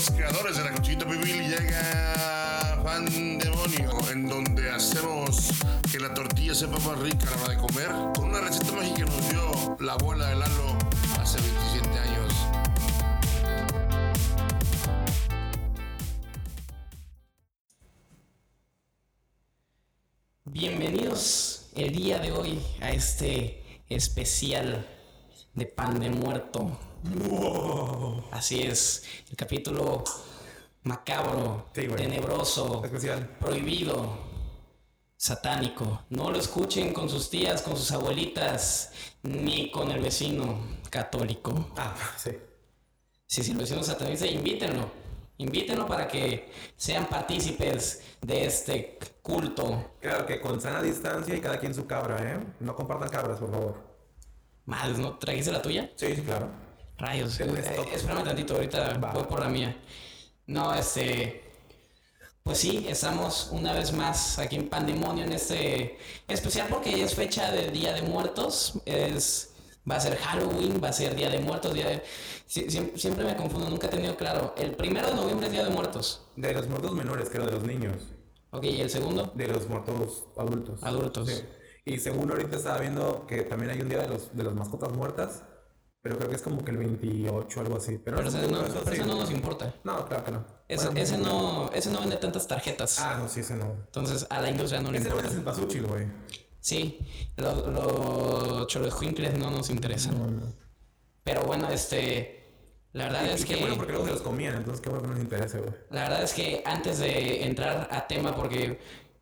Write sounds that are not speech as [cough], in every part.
los creadores de la cuchillita pibil llega Fan Demonio, en donde hacemos que la tortilla sepa más rica a la hora de comer, con una receta mágica que nos dio la abuela de Lalo hace 27 años. Bienvenidos el día de hoy a este especial de pan de muerto. Así es, el capítulo macabro, Sí, tenebroso, Especial. prohibido, satánico. No lo escuchen con sus tías, con sus abuelitas, ni con el vecino católico. Ah, sí. Si, si el vecino satanista, invítenlo. Invítenlo para que sean partícipes de este culto. Claro que con sana distancia y cada quien su cabra, ¿eh? No compartan cabras, por favor. Madres, ¿no? ¿Trajiste la tuya? Sí, sí, claro. Rayos. Eh, espérame tantito, ahorita Va. voy por la mía. No, este. Pues sí, estamos una vez más aquí en Pandemonio en este especial porque es fecha del Día de Muertos. Es. Va a ser Halloween, va a ser Día de Muertos, Día de. Sie- siem- siempre me confundo, nunca he tenido claro. El primero de noviembre es Día de Muertos. De los muertos menores, creo, de los niños. Ok, y el segundo, De los muertos adultos. adultos. Sí. Y según ahorita estaba viendo que también hay un día de los de las mascotas muertas, pero creo que es como que el 28 algo así. Pero, Pero ese no, eso pero sí. ese no nos importa. No, claro que no. Ese, Bueno, ese no, ese no vende tantas tarjetas. Ah, no, sí, ese no. Entonces a la industria no le Ese importa. es el pasuchil, güey. Sí, los, los cholojuincles no nos interesan. Pero bueno, este. La verdad es Y qué que. bueno porque luego se los comían, entonces qué bueno que nos interese, güey. La verdad es que antes de entrar a tema, porque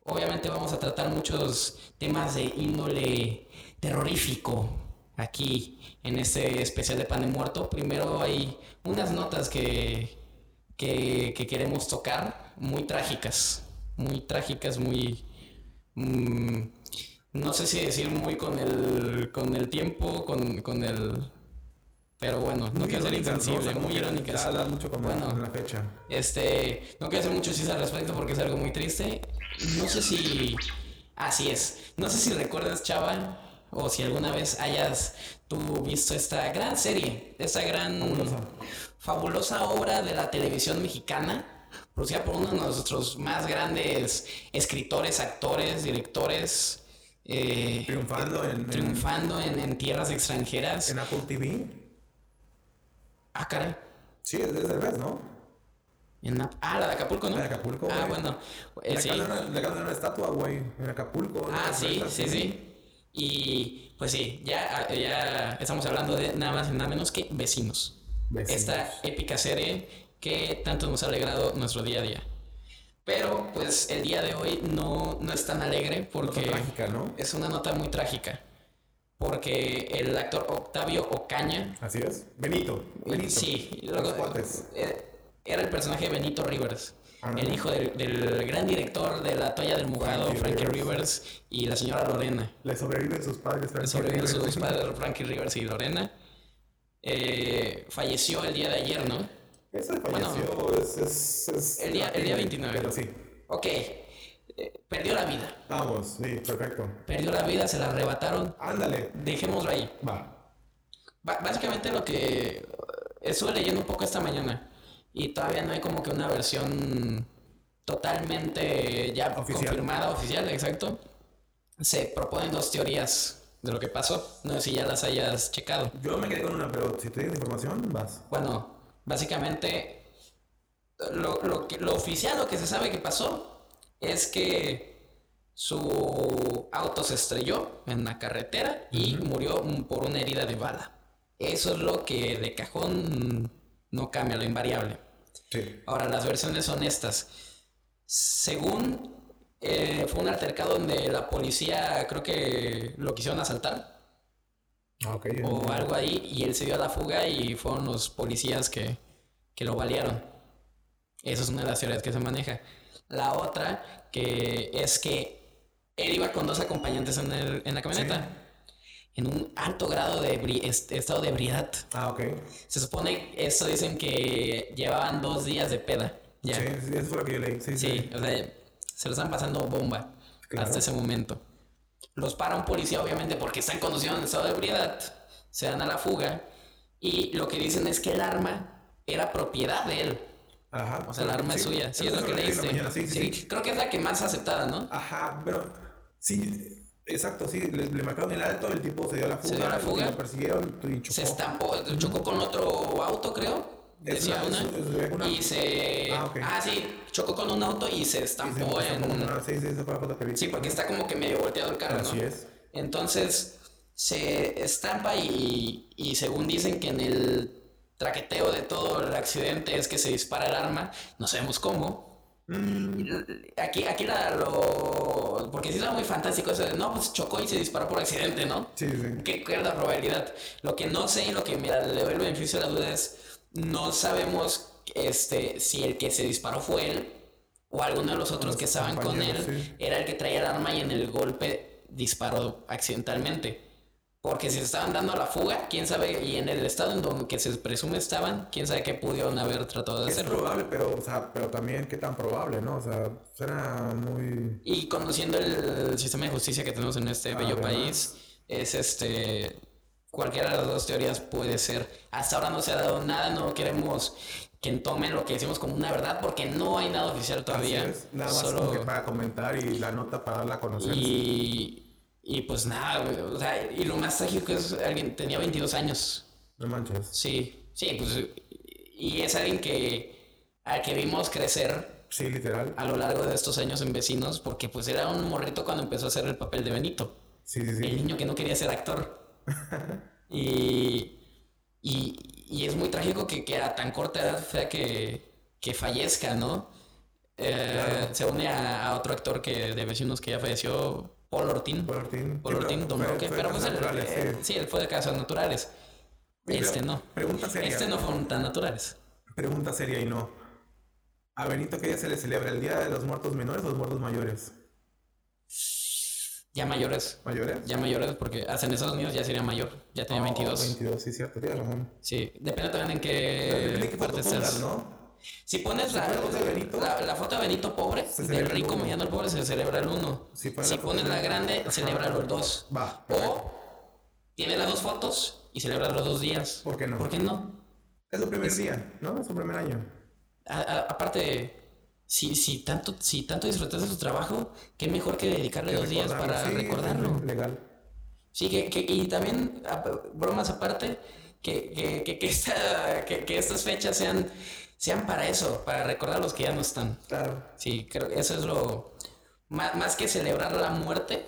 obviamente vamos a tratar muchos temas de índole terrorífico aquí en este especial de Pan de Muerto. Primero hay unas notas que, que, que queremos tocar, muy trágicas, muy trágicas, muy... mm, no sé si decir muy con el, con el tiempo, con, con el... Pero bueno, no quiero ser insensible, sea, muy irónicas. Mucho como Bueno. en la fecha. Este, no quiero hacer mucho chiste al respecto porque es algo muy triste. No sé si. Así es. No sé si recuerdas, chaval, o si alguna vez hayas tú visto esta gran serie, esta gran. Fabulosa. fabulosa obra de la televisión mexicana, producida por uno de nuestros más grandes escritores, actores, directores. eh, Triunfando en, triunfando en, en tierras extranjeras. en Apple TV. Ah, caray. Sí, es del mes, ¿no? En la- ah, la de Acapulco, ¿no? La de Acapulco, Ah, bueno. eh, Le sí. acaban le acaban una estatua, güey, en Acapulco. Ah, sí, sí, sí. Y pues sí, ya, ya estamos hablando de nada más y nada menos que Vecinos. Vecinos. Esta épica serie que tanto nos ha alegrado nuestro día a día. Pero pues el día de hoy no, no es tan alegre porque trágica, ¿no? es una nota muy trágica. Porque el actor Octavio Ocaña Así es. Benito. Benito. Sí, Los luego, cuates. eh, era el personaje de Benito Rivers, Ah. el hijo del, del gran director de La toalla del mojado, Frankie Rivers. Rivers, y la señora Lorena. Le sobreviven sus padres. Frankie Sobreviven Rivers. sus padres [laughs] Frankie Rivers y Lorena. Eh, falleció el día de ayer, ¿no? Ese Bueno. falleció. es, es, es- El día, el día 29. Pero sí. Ok, eh, perdió la vida. Vamos, sí, perfecto. Perdió la vida, se la arrebataron. Ándale. Dejémoslo ahí. Va. Básicamente lo que estuve leyendo un poco esta mañana y todavía no hay como que una versión totalmente ya Oficial. confirmada, oficial, exacto. Se proponen dos teorías de lo que pasó. No sé si ya las hayas checado. Yo me quedé con una, pero si te tienes información, vas. Bueno, básicamente lo, lo que- lo oficial, lo que se sabe que pasó es que su auto se estrelló en la carretera y murió por una herida de bala. Eso es lo que de cajón no cambia, lo invariable. Sí. Ahora, las versiones son estas. Según eh, fue un altercado donde la policía creo que lo quisieron asaltar Ah, o algo ahí y él se dio a la fuga y fueron los policías que, que lo balearon. Esa es una de las teorías que se maneja. La otra que es que él iba con dos acompañantes en, el- en la camioneta. En un alto grado de ebri- est- estado de ebriedad. Ah, ok. Se supone, eso dicen que llevaban dos días de peda. Ya. Sí, eso fue lo que yo leí. Sí, sí. Sí, o sea, se lo están pasando bomba Claro. hasta ese momento. Los para un policía, obviamente, porque están conduciendo en estado de ebriedad, se dan a la fuga y lo que dicen es que el arma era propiedad de él. Ajá. O sea, la arma es suya. Sí, es lo que leíste. Sí, creo que es la que más aceptada, ¿no? Ajá, pero sí, exacto, sí. Le, le marcaron el alto, el tipo se dio la fuga. Se dio la fuga. Lo persiguieron y chocó. Se estampó, chocó con otro auto, creo. Es Decía una- una. es- una- Y se. Ah, ok. sí, chocó con un auto y se estampó se- en. como- Sí, sí, esa fue la foto que vi. Sí, porque está como que medio volteado el carro, ¿no? Así es. Entonces se estampa y, y según dicen que en el traqueteo de todo el accidente es que se dispara el arma, no sabemos cómo. Aquí, aquí la, lo... Porque sí era muy fantástico eso de, no, pues chocó y se disparó por accidente, ¿no? Sí, sí. ¿Qué, qué es la probabilidad? Lo que no sé y lo que me le doy el beneficio de la duda es, no sabemos este, si el que se disparó fue él o alguno de los otros que estaban con él sí. era el que traía el arma y en el golpe disparó accidentalmente. Porque si se estaban dando a la fuga, quién sabe, y en el estado en donde que se presume estaban, quién sabe qué pudieron haber tratado de Es hacerlo. probable, pero, o sea, pero también qué tan probable, ¿no? O sea, suena muy... Y conociendo el sistema de justicia que tenemos en este bello ¿verdad? país, es este. Cualquiera de las dos teorías puede ser. Hasta ahora no se ha dado nada, no queremos que tomen lo que decimos como una verdad, porque no hay nada oficial todavía. Así es, Nada más Solo- como que para comentar y la nota para darla a conocer. y, y pues nada, güey, o sea, y lo más trágico es alguien tenía 22 años. No manches. Sí, sí, pues. Y es alguien que. al que vimos crecer Sí, literal. a lo largo de estos años en vecinos, porque pues era un morrito cuando empezó a hacer el papel de Benito. Sí, sí, El sí. niño que no quería ser actor. [laughs] y, y, y es muy trágico que, que a tan corta edad sea que, que fallezca, ¿no? Eh, Se une a, a otro actor que de vecinos que ya falleció, Sí, Ortín, pero Don Roque, pero pues eh, sí. él fue de casos naturales. Este no. Pregunta seria. Este no fueron tan naturales. Pregunta seria y no. ¿A Benito qué día se le celebra? ¿El día de los muertos menores o los muertos mayores? Ya mayores. ¿Mayores? Ya mayores, porque hasta en Estados Unidos ya sería mayor. Ya tenía Oh, 22. 22, sí, cierto, tienes razón. Sí, depende también en Depende de qué qué parte estés. ¿no? Si pones la, la foto de Benito, la, la foto de Benito pobre, del rico mediano al pobre, se celebra el 1. Si Si, pones la foto pones la grande, celebra los dos. Va. O tiene las dos fotos y celebra los dos días. ¿Por qué no? ¿Por qué no? Es su primer día, ¿no? Es su primer año. A- a- aparte, si, si, tanto, si tanto disfrutas de su trabajo, qué mejor que dedicarle dos días para sí, recordarlo. Legal. Sí, que, que- y también, bromas aparte, que, que, que, que esta- que- que estas fechas sean, sean para eso, para recordar a los que ya no están. Claro. Sí, creo que eso es lo. Más, más que celebrar la muerte,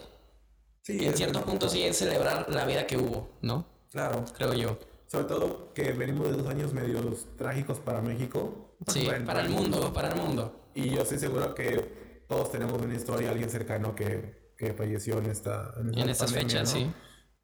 Sí, en cierto punto sí es celebrar la vida que hubo, ¿no? Claro. Creo yo. Sobre todo que venimos de dos años medios trágicos para México. Sí, Bueno, para el mundo, para el mundo. Y yo estoy seguro que todos tenemos una historia, alguien cercano que, que falleció en esta En estas fechas, ¿no? sí.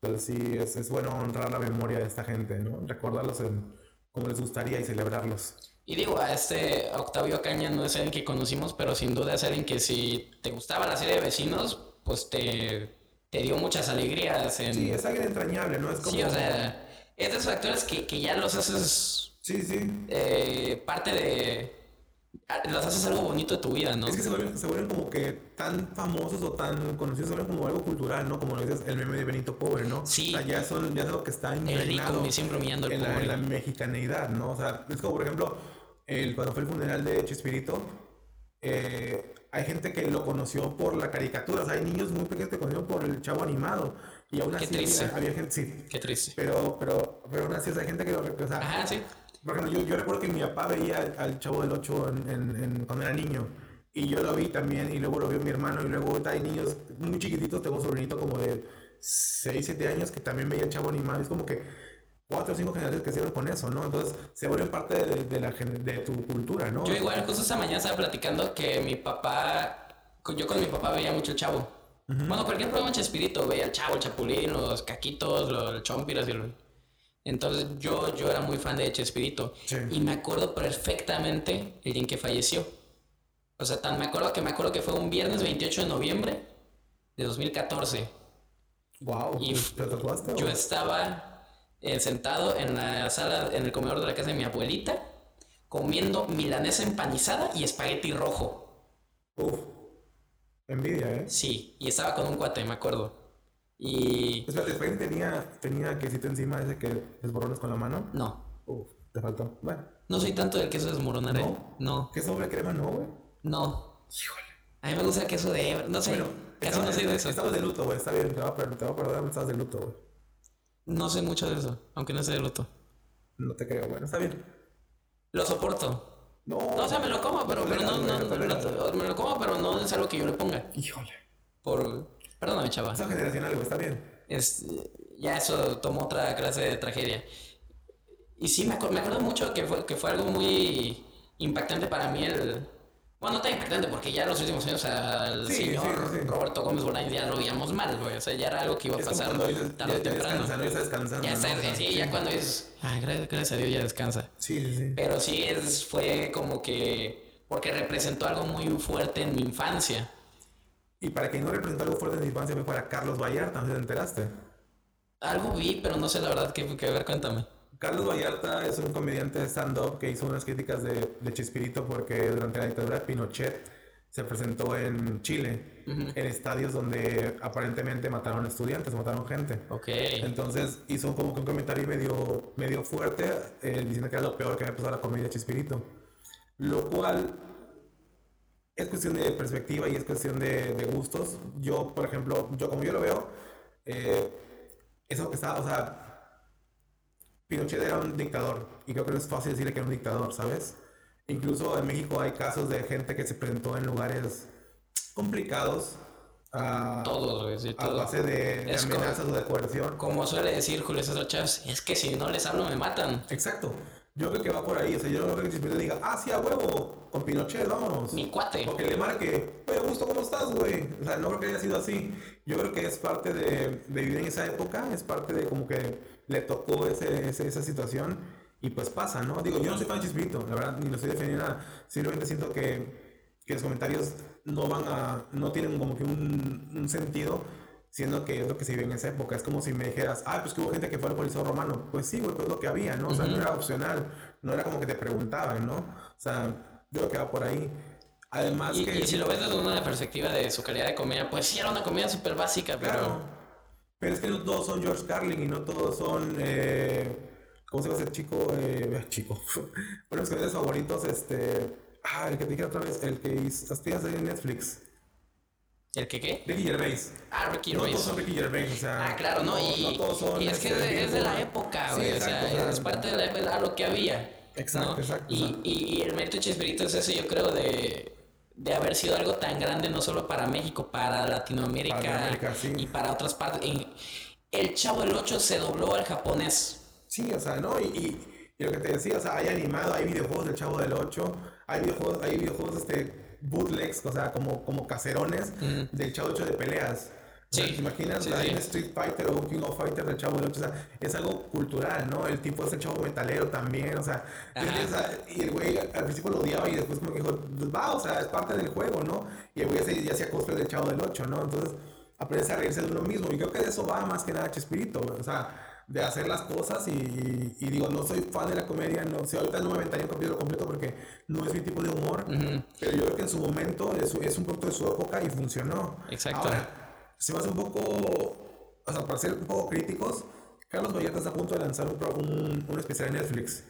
Entonces sí, es, es bueno honrar la memoria de esta gente, ¿no? Recordarlos en, como les gustaría y celebrarlos. Y digo, a este Octavio Caña no es alguien que conocimos, pero sin duda es alguien que si te gustaba la serie de vecinos, pues te, te dio muchas alegrías. En... Sí, es alguien entrañable, ¿no? Es como... Sí, o sea, es de esos actores que, que ya los haces Sí, sí. eh, parte de... Los haces algo bonito de tu vida, ¿no? Es que se vuelven, se vuelven como que tan famosos o tan conocidos, se vuelven como algo cultural, ¿no? Como lo dices, el meme de Benito Pobre, ¿no? Sí. O sea, ya, son, ya es algo que está El impregnado rico siempre humillando al en la, en la mexicaneidad, ¿no? O sea, es como, por ejemplo, el, cuando fue el funeral de Chespirito, eh, hay gente que lo conoció por la caricatura, o sea, hay niños muy pequeños que conocieron por el chavo animado. Y aún Qué así triste. había, había gente, sí. Qué triste. Pero, pero, pero aún así, o sea, hay gente que lo o sea, Ajá, sí. Por ejemplo, yo, yo recuerdo que mi papá veía al, Chavo del 8 en, en- en- cuando era niño. Y yo lo vi también, y luego lo vio mi hermano, y luego hay niños muy chiquititos, tengo un sobrinito como de 6, 7 años que también veía el Chavo animado. Es como que cuatro o cinco generaciones que crecieron con eso, ¿no? Entonces se vuelven parte de, de la, de tu cultura, ¿no? Yo igual, justo esta mañana estaba platicando que mi papá, yo con mi papá veía mucho el chavo. Bueno, cualquier programa Chespirito, veía el chavo, el chapulín, los caquitos, los chompiras y el... Entonces yo, yo era muy fan de Chespirito. Sí. Y me acuerdo perfectamente el día en que falleció. O sea, tan me acuerdo que me acuerdo que fue un viernes 28 de noviembre de 2014. Wow, Y ¿te tatuaste? Yo estaba eh, sentado en la sala, en el comedor de la casa de mi abuelita, comiendo milanesa empanizada y espagueti rojo. Uf, envidia, ¿eh? Sí, y estaba con un cuate, me acuerdo. Y Espérate, Spain tenía, tenía quesito encima ese que desborrones con la mano. no, Uf. Te faltó. Bueno. No soy tanto del queso desmoronar, ¿eh? ¿No? No. ¿Qué sobre crema no, güey? No. Híjole. A mí me gusta el queso de hebra. No sé. Bueno, casi estaba- no soy de eso. Estabas de luto, güey. Está bien, te voy a perdonar, estabas de luto, güey. No sé mucho de eso, aunque no sé de luto. No te creo, bueno, está bien. Lo soporto. No, No, o sea, me lo como, pero, pero no, no, no, me lo como, pero no es algo que yo le ponga. Híjole. Por. Perdóname, chava. Eso generacional, güey, está bien. Es, ya eso tomó otra clase de tragedia. Y sí, me, acuerdo, me acuerdo mucho que fue, que fue algo muy impactante para mí el... Bueno, no tan impactante porque ya en los últimos años al Sí, señor sí, sí. Roberto Gómez Bolaños ya lo veíamos mal, güey. O sea, ya era algo que iba a Es pasar dices, tarde o ya- ya temprano. Ya está descansando, Ya está, ¿no? sí, sí, ya cuando es... Ay, gracias, gracias a Dios ya descansa. Sí, sí, sí. Pero sí es, fue como que... Porque representó algo muy fuerte en mi infancia. Y para quien no representó algo fuerte en mi infancia, fue para Carlos Vallarta, no sé si te enteraste. Algo vi, pero no sé la verdad qué, qué ver, cuéntame. Carlos Vallarta es un comediante de stand-up que hizo unas críticas de, de Chespirito porque durante la dictadura de Pinochet se presentó en Chile, en estadios donde aparentemente mataron estudiantes, mataron gente. Ok. Entonces hizo como que un comentario medio, medio fuerte eh, diciendo que era lo peor que había pasado a la comedia de Chespirito. Lo cual es cuestión de perspectiva y es cuestión de, de gustos. Yo, por ejemplo, yo como yo lo veo, eh, eso que estaba, o sea, Pinochet era un dictador y creo que no es fácil decirle que era un dictador, ¿sabes? Incluso en México hay casos de gente que se presentó en lugares complicados a, sí, a todos. base de, de amenazas o de coerción. Como suele decir Julio César Chávez, es que si no les hablo me matan. Exacto. Yo creo que va por ahí. O sea, yo no creo que Chespirito diga, ah, sí, a huevo, con Pinochet, vámonos. Mi cuate. O que le marque, oye, Augusto, ¿cómo estás, güey? O sea, no creo que haya sido así. Yo creo que es parte de, de vivir en esa época, es parte de como que le tocó ese, ese- esa situación y pues pasa, ¿no? Digo, yo no soy fan de Chispirito, la verdad, ni lo estoy defendiendo nada. Simplemente siento que, que los comentarios no van a, no tienen como que un, un sentido, siendo que es lo que se vive en esa época. Es como si me dijeras, ah, pues que hubo gente que fue al Coliseo Romano. Pues sí, güey, pues lo que había, ¿no? O sea, no era opcional, no era como que te preguntaban, ¿no? O sea, yo creo que va por ahí. Además Y, que... y si lo ves desde una perspectiva de su calidad de comida, pues sí era una comida súper básica, pero... Claro. Pero es que no todos son George Carlin y no todos son. Eh, ¿Cómo se llama ese chico? Eh, [laughs] chico. Bueno, mis canales favoritos, este. Ah, el que te dije otra vez, el que hizo tías de Netflix. ¿El que qué? Ricky Gervais. Ah, Ricky No todos Gervais. son Ricky Gervais, o sea. Ah, claro, ¿no? Y, no todos son. y es que este, es de, es de la época, Sí, güey. o sea, es parte de la época, lo que había. Exacto, ¿no? exacto, Y, exacto. y, y el mérito Chespirito es eso, yo creo, de, de haber sido algo tan grande, no solo para México, para Latinoamérica, Para América, sí. y para otras partes. El Chavo del 8 se dobló al japonés. Sí, o sea, ¿no? Y, y, y lo que te decía, o sea, hay animado, hay videojuegos del Chavo del 8, hay videojuegos, hay videojuegos, este, bootlegs, o sea, como, como caserones del Chavo del 8 de peleas. O sea, Sí, ¿Te imaginas? sí, sí. Street Fighter o un King of Fighter del Chavo del 8, o sea, es algo cultural, ¿no? El tipo es el chavo metalero también, o sea, Ajá. o sea, y el güey al principio lo odiaba y después como que dijo, pues va, o sea, es parte del juego, ¿no? Y el güey se- ya hacía cosplay del Chavo del 8, ¿no? Entonces, aprendes a reírse de uno mismo. Y creo que de eso va más que nada Chespirito, güey. O sea, de hacer las cosas y, y- y digo, no soy fan de la comedia, no sé, ahorita no me aventaría un capítulo completo porque no es mi tipo de humor, pero yo creo que en su momento es, es un producto de su época y funcionó. Exacto. Ahora, se me hace un poco, o sea, para ser un poco críticos, Carlos Vallarta está a punto de lanzar un, un, un especial en Netflix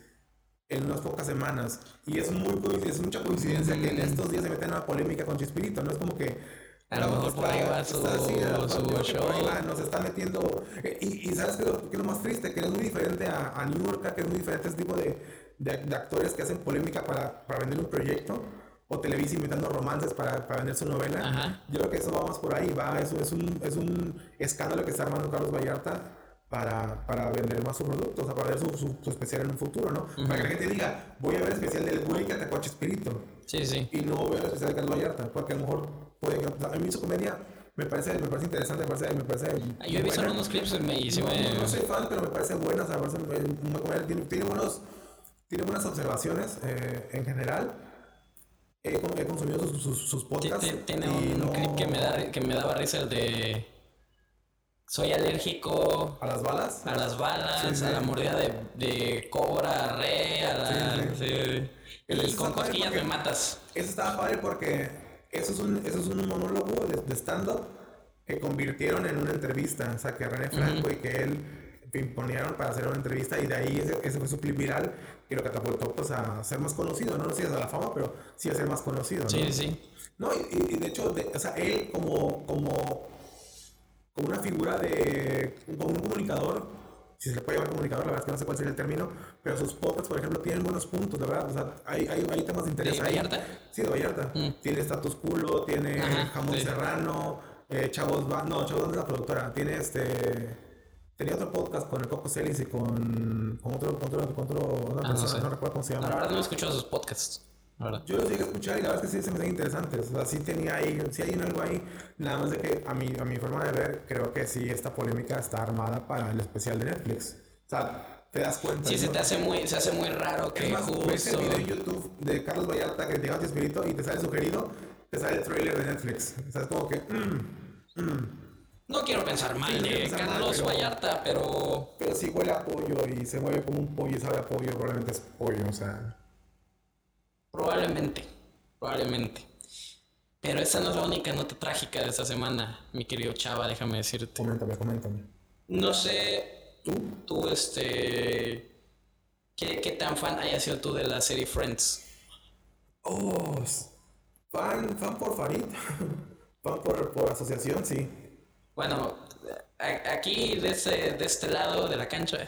en unas pocas semanas. Y es, muy, es mucha coincidencia que en estos días se meten en una polémica con Chispirito. No es como que. A lo mejor por ahí va su- su que show. nos está metiendo. eh, Y, y sabes qué es lo, qué es lo más triste, que es muy diferente a, a New York, que es muy diferente a ese tipo de, de, de actores que hacen polémica para, para vender un proyecto. O Televisa inventando romances para, para vender su novela. Ajá. Yo creo que eso va más por ahí, va, eso es un, es un escándalo que está armando Carlos Vallarta para, para vender más su producto, o sea, para ver su, su, su especial en un futuro, ¿no? Para que la gente diga, voy a ver el especial del güey que atacó a Chespirito Sí, sí. y no voy a ver el especial de Carlos Vallarta, porque a lo mejor puede sea, a mí su comedia me parece, me parece interesante, me parece, me parece Yo he visto buena. algunos clips y me... y sí No, me- no, soy fan, pero me parece buena, o sea, me parece comedia, tiene, tiene buenos, tiene buenas observaciones eh, en general. He, he consumido sus, sus, sus podcasts. ti- Tiene y un no- clip que me, da, que me daba risa el de... Soy alérgico ¿A las balas? a las balas, Sí, sí. a la mordida de, de cobra, re, a la... El- con cosquillas me matas. Eso estaba padre porque eso es un, eso es un monólogo de, de stand-up que convirtieron en una entrevista. O sea, que René Franco y que él pimponearon para hacer una entrevista y de ahí ese, ese fue su clip viral que lo catapultó pues, a ser más conocido, no, no sé si a la fama, pero sí a ser más conocido. ¿no? Sí, sí. No, y, y de hecho, de- o sea, él como, como, como una figura de, como un comunicador, si se le puede llamar comunicador, la verdad es que no sé cuál sería el término, pero sus podcasts, por ejemplo, tienen buenos puntos, la verdad, o sea, hay, hay, hay temas de interés ¿De ahí. Vallarta? Sí, de Vallarta. Tiene Status Culo, tiene Ajá, Jamón sí. Serrano, eh, Chavos Va- no, Chavos es la productora, tiene este... Tenía otro podcast con el Coco Celis y con, con otro, con otro, con otro, otra Ah, no persona, sé. no recuerdo cómo se llama. la verdad no he escuchado sus podcasts. Verdad. Yo los llegué a escuchar y la verdad es que sí se me hacen interesantes. O sea, sí tenía ahí, sí hay algo ahí. Nada más de que a mi, a mi forma de ver, creo que sí esta polémica está armada para el especial de Netflix. O sea, te das cuenta. Sí, se te hace muy, se hace muy raro que más, ves el justo. video en YouTube de Carlos Vallarta que te a tu espíritu y te sale sugerido, te sale el trailer de Netflix. O sea, es como que, mm, mm. No quiero pensar mal Sí, de pensar mal, Carlos pero- Vallarta, pero Pero si huele a pollo y se mueve como un pollo y sabe a pollo, probablemente es pollo. O sea, probablemente, probablemente. Pero esa no es la única nota trágica de esta semana, mi querido Chava, déjame decirte. coméntame, coméntame. No sé, tú, tú, este, ¿qué, qué tan fan hayas sido tú de la serie Friends? Oh, fan, fan por Farid. [laughs] fan por, por asociación, sí. Bueno, aquí de este, de este lado de la cancha,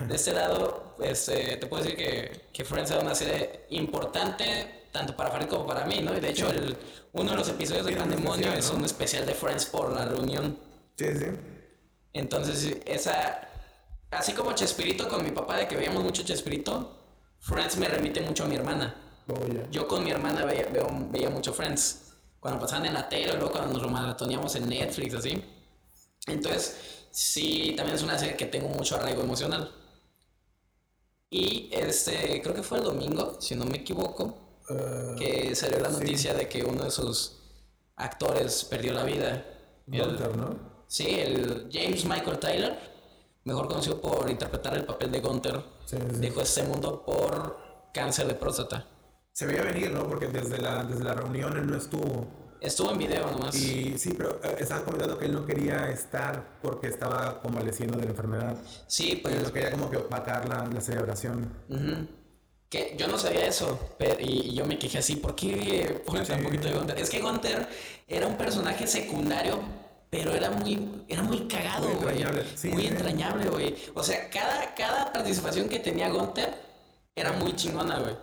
de este lado, este, te puedo decir que, que Friends era una serie importante, tanto para Farid como para mí, ¿no? Y de hecho, el, uno de los episodios de Gran Demonio es un especial de Friends por la reunión. Sí, sí. Entonces, esa. Así como Chespirito con mi papá, de que veíamos mucho Chespirito, Friends me remite mucho a mi hermana. Oh. Yo con mi hermana veía, veía mucho Friends. Cuando pasaban en la tele, luego cuando nos maratoneamos en Netflix, así. Entonces, sí, también es una serie que tengo mucho arraigo emocional. Y este, creo que fue el domingo, si no me equivoco, Eh, que salió la noticia de que uno de sus actores perdió la vida. El- Gunther, ¿no? Sí, el James Michael Tyler, mejor conocido por interpretar el papel de Gunther, Sí, sí. dejó este mundo por cáncer de próstata. Se veía venir, ¿no? Porque desde la, desde la reunión él no estuvo. Estuvo en video nomás. Y sí, pero eh, estaban comentando que él no quería estar porque estaba convaleciendo de la enfermedad. Sí, pues no quería como que opacar la, la celebración. que yo no sabía eso, pero, y, y yo me quejé así, ¿por qué ponen tan Sí. poquito de Gunther? Es que Gunther era un personaje secundario, pero era muy, era muy cagado, Muy güey. sí, muy sí. entrañable, güey. O sea, cada, cada participación que tenía Gunther era muy chingona, güey.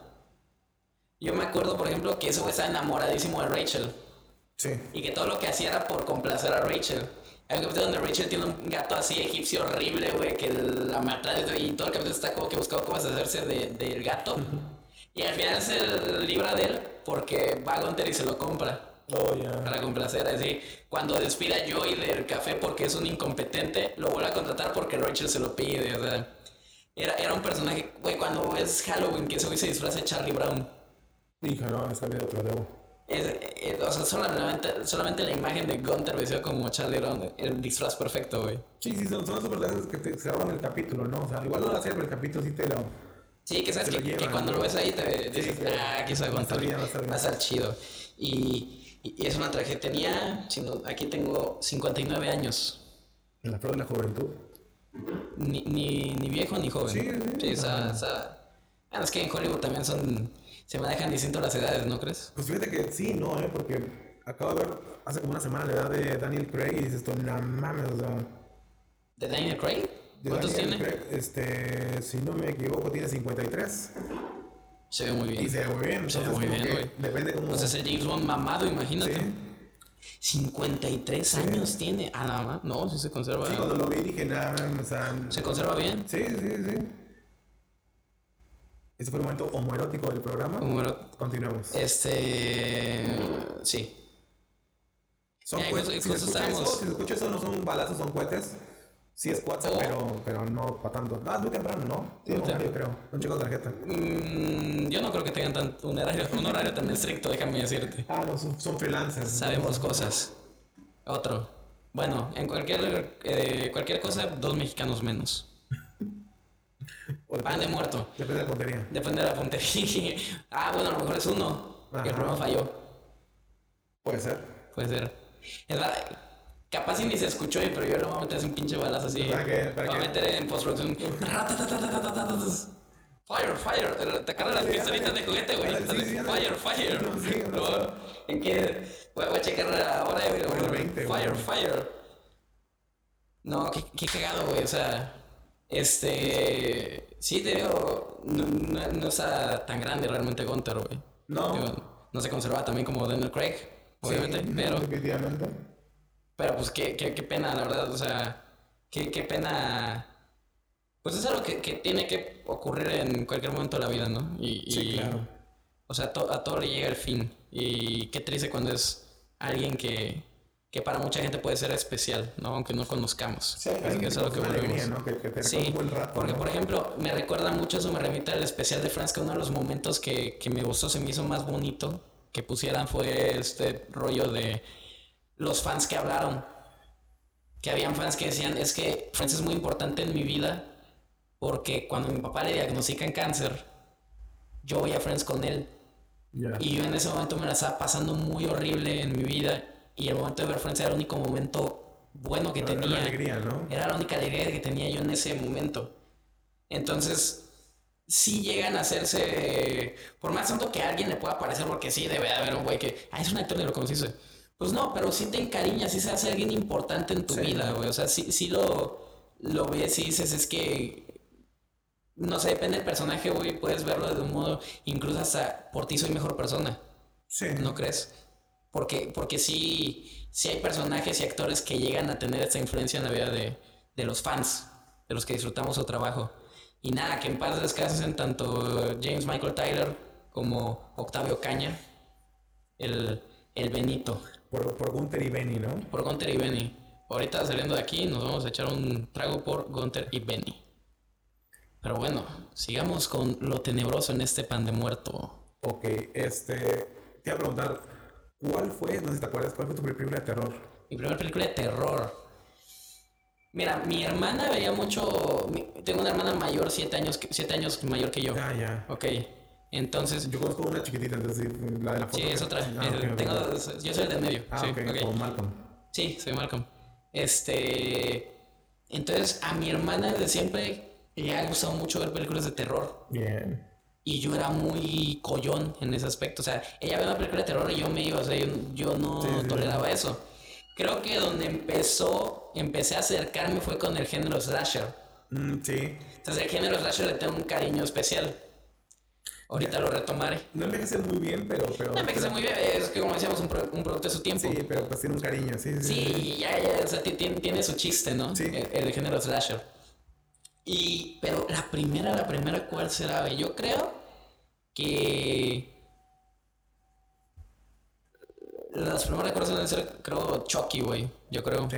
Yo me acuerdo, por ejemplo, que ese güey estaba enamoradísimo de Rachel. Sí. Y que todo lo que hacía era por complacer a Rachel. Hay un capítulo donde Rachel tiene un gato así egipcio horrible, güey, que la mata y todo el capítulo está como que buscando cómo deshacerse de- del gato. Y al final se libra de él porque va a Gunther y se lo compra Oh, ya. para complacer. Así, cuando despida a Joey del café porque es un incompetente, lo vuelve a contratar porque Rachel se lo pide. O sea, era, era un personaje, güey, cuando es Halloween que ese güey se disfraza de Charlie Brown. Hija, no, ese video te lo debo. Es, es- o sea, solamente, solamente la imagen de Gunther vestido como Charlie Brown, el disfraz perfecto, güey. Sí, sí, son, son esos personajes que te, roban el capítulo, ¿no? O sea, igual no la serie, pero el capítulo sí te lo. Sí, que sabes lo que, cuando ¿no? lo ves ahí te dices, sí. ah, aquí soy Gunther. bien, va a estar bien. Va a estar chido. Y, y- y es una tragedia. Tenía, si no, aquí tengo 59 años. En la flor de la juventud. Ni, ni, ni viejo ni joven. Sí, sí. o sea, o sea, ah, es que en Hollywood también son, se manejan distinto las edades, ¿no crees? Pues fíjate que sí, no, ¿eh? Porque acabo de ver hace como una semana la edad de Daniel Craig y dices tú, no mames, o sea. ¿De Daniel Craig? de ¿Cuántos Daniel tiene? Craig, este, si no me equivoco, tiene 53. Se ve muy bien. Y se ve muy bien. Se ve entonces muy bien, güey. Depende cómo. Pues ese James Bond mamado, imagínate. Sí. 53 años tiene. Ah, nada más. No, sí se conserva. Sí, cuando lo vi dije, nada, o sea. Se conserva bien. Sí, sí, sí. Ese fue el momento homoerótico del programa. Número- Continuamos. Este. Sí. Son Ya, cohetes. Si se, justo escucha eso, estábamos- si escucha eso, no son balazos, son cohetes. Sí es WhatsApp, Oh. pero, pero no para tanto. Ah, muy temprano, ¿no? Tiene un horario, creo. Un chico de tarjeta. Mm, yo no creo que tengan tan, un, horario, un horario tan estricto, déjame decirte. Ah, no, son, son freelancers. Sabemos cosas. Otro. Bueno, en cualquier, eh, cualquier cosa, dos mexicanos menos. O Pan de muerto. depende de la puntería. Depende de la puntería. [laughs] ah, bueno, a lo mejor es uno. Y el Ajá. programa falló. Puede ser. Puede ser. Es la- Capaz si ni se escuchó, eh, pero yo le voy a meter un pinche balazo así. ¿Para qué? ¿Para voy a meter en postproducción. [laughs] Fire, fire. Te cargan las pistolitas de juguete, güey. Fire, fire. ¿En qué? Voy a checar ahora, güey. Bueno, 20, Fire, fire. No, qué, qué cagado, güey. O sea, este. Sí, te digo, no, no, no está tan grande realmente Gunter, güey. No. Digo, no se conservaba también como Daniel Craig, obviamente, Sí, pero, Definitivamente. pero pues qué, qué, qué pena, la verdad, o sea, qué, qué pena. Pues es algo que, que tiene que ocurrir en cualquier momento de la vida, ¿no? Y, Sí, y- claro. O sea, to- a todo le llega el fin. Y qué triste cuando es alguien que, que para mucha gente puede ser especial, ¿no? Aunque no conozcamos. Sí, alguien que es lo que volvemos. Que- que te Sí, un buen rato, porque ¿no? por ejemplo, me recuerda mucho eso, me remite al especial de Friends, que uno de los momentos que, que me gustó, se me hizo más bonito que pusieran fue este rollo de los fans que hablaron. Que habían fans que decían, es que Friends es muy importante en mi vida porque cuando mi papá le diagnostican cáncer, yo voy a Friends con él. Ya. Y yo en ese momento me la estaba pasando muy horrible en mi vida. Y el momento de ver Friends era el único momento bueno que Era tenía. una alegría, ¿no? Era la única alegría que tenía yo en ese momento. Entonces, sí llegan a hacerse. Por más tanto que a alguien le pueda parecer, porque sí debe de haber un güey que. Ah, es un actor de lo conociste. Pues no, pero sí te encariñas, sí se hace alguien importante en tu Sí. vida, güey. O sea, sí, sí lo, lo ves y dices, es que. No sé, depende del personaje, güey. Puedes verlo de un modo. Incluso hasta por ti soy mejor persona. Sí. ¿No crees? Porque, porque sí, sí hay personajes y actores que llegan a tener esta influencia en la vida de, de los fans, de los que disfrutamos su trabajo. Y nada, que en paz descansen tanto James Michael Tyler como Octavio Caña, el, el Benito, Por, por Gunther y Benny, ¿no? por Gunter y Benny. Ahorita saliendo de aquí nos vamos a echar un trago por Gunter y Benny. Pero bueno, sigamos con lo tenebroso en este pan de muerto. Ok, este. Te iba a preguntar, ¿cuál fue, no sé si te acuerdas, cuál fue tu primera película de terror? Mi primera película de terror. Mira, mi hermana veía mucho. tengo una hermana mayor, siete años, siete años mayor que yo. Ah, ya. Ok. Entonces, Yo conozco una chiquitita, entonces la de la foto. sí, es otra. Ah, tengo- yo soy el del medio. Ah, sí, ok, ok. como Malcolm. Sí, soy Malcolm. Este. Entonces, a mi hermana desde siempre le ha gustado mucho ver películas de terror. Bien. Y yo era muy collón en ese aspecto. O sea, ella veía una película de terror y yo me iba, o sea, yo, yo no Sí, sí, toleraba eso. Creo que donde empezó, empecé a acercarme fue con el género slasher. Mm, sí. Entonces, el género slasher le tengo un cariño especial. Ahorita lo retomaré. No envejece muy bien, pero. pero No, me quedé muy bien. Es que, como decíamos, un, pro- un producto de su tiempo. Sí, pero pues tiene un cariño, sí, sí. sí. Sí, ya, ya, o sea, ti- tiene, tiene su chiste, ¿no? Sí. El, el género slasher. Y, pero la primera, la primera, ¿cuál será? Yo creo que las primeras recuerdos deben ser, creo, Chucky, güey. Yo creo. Sí.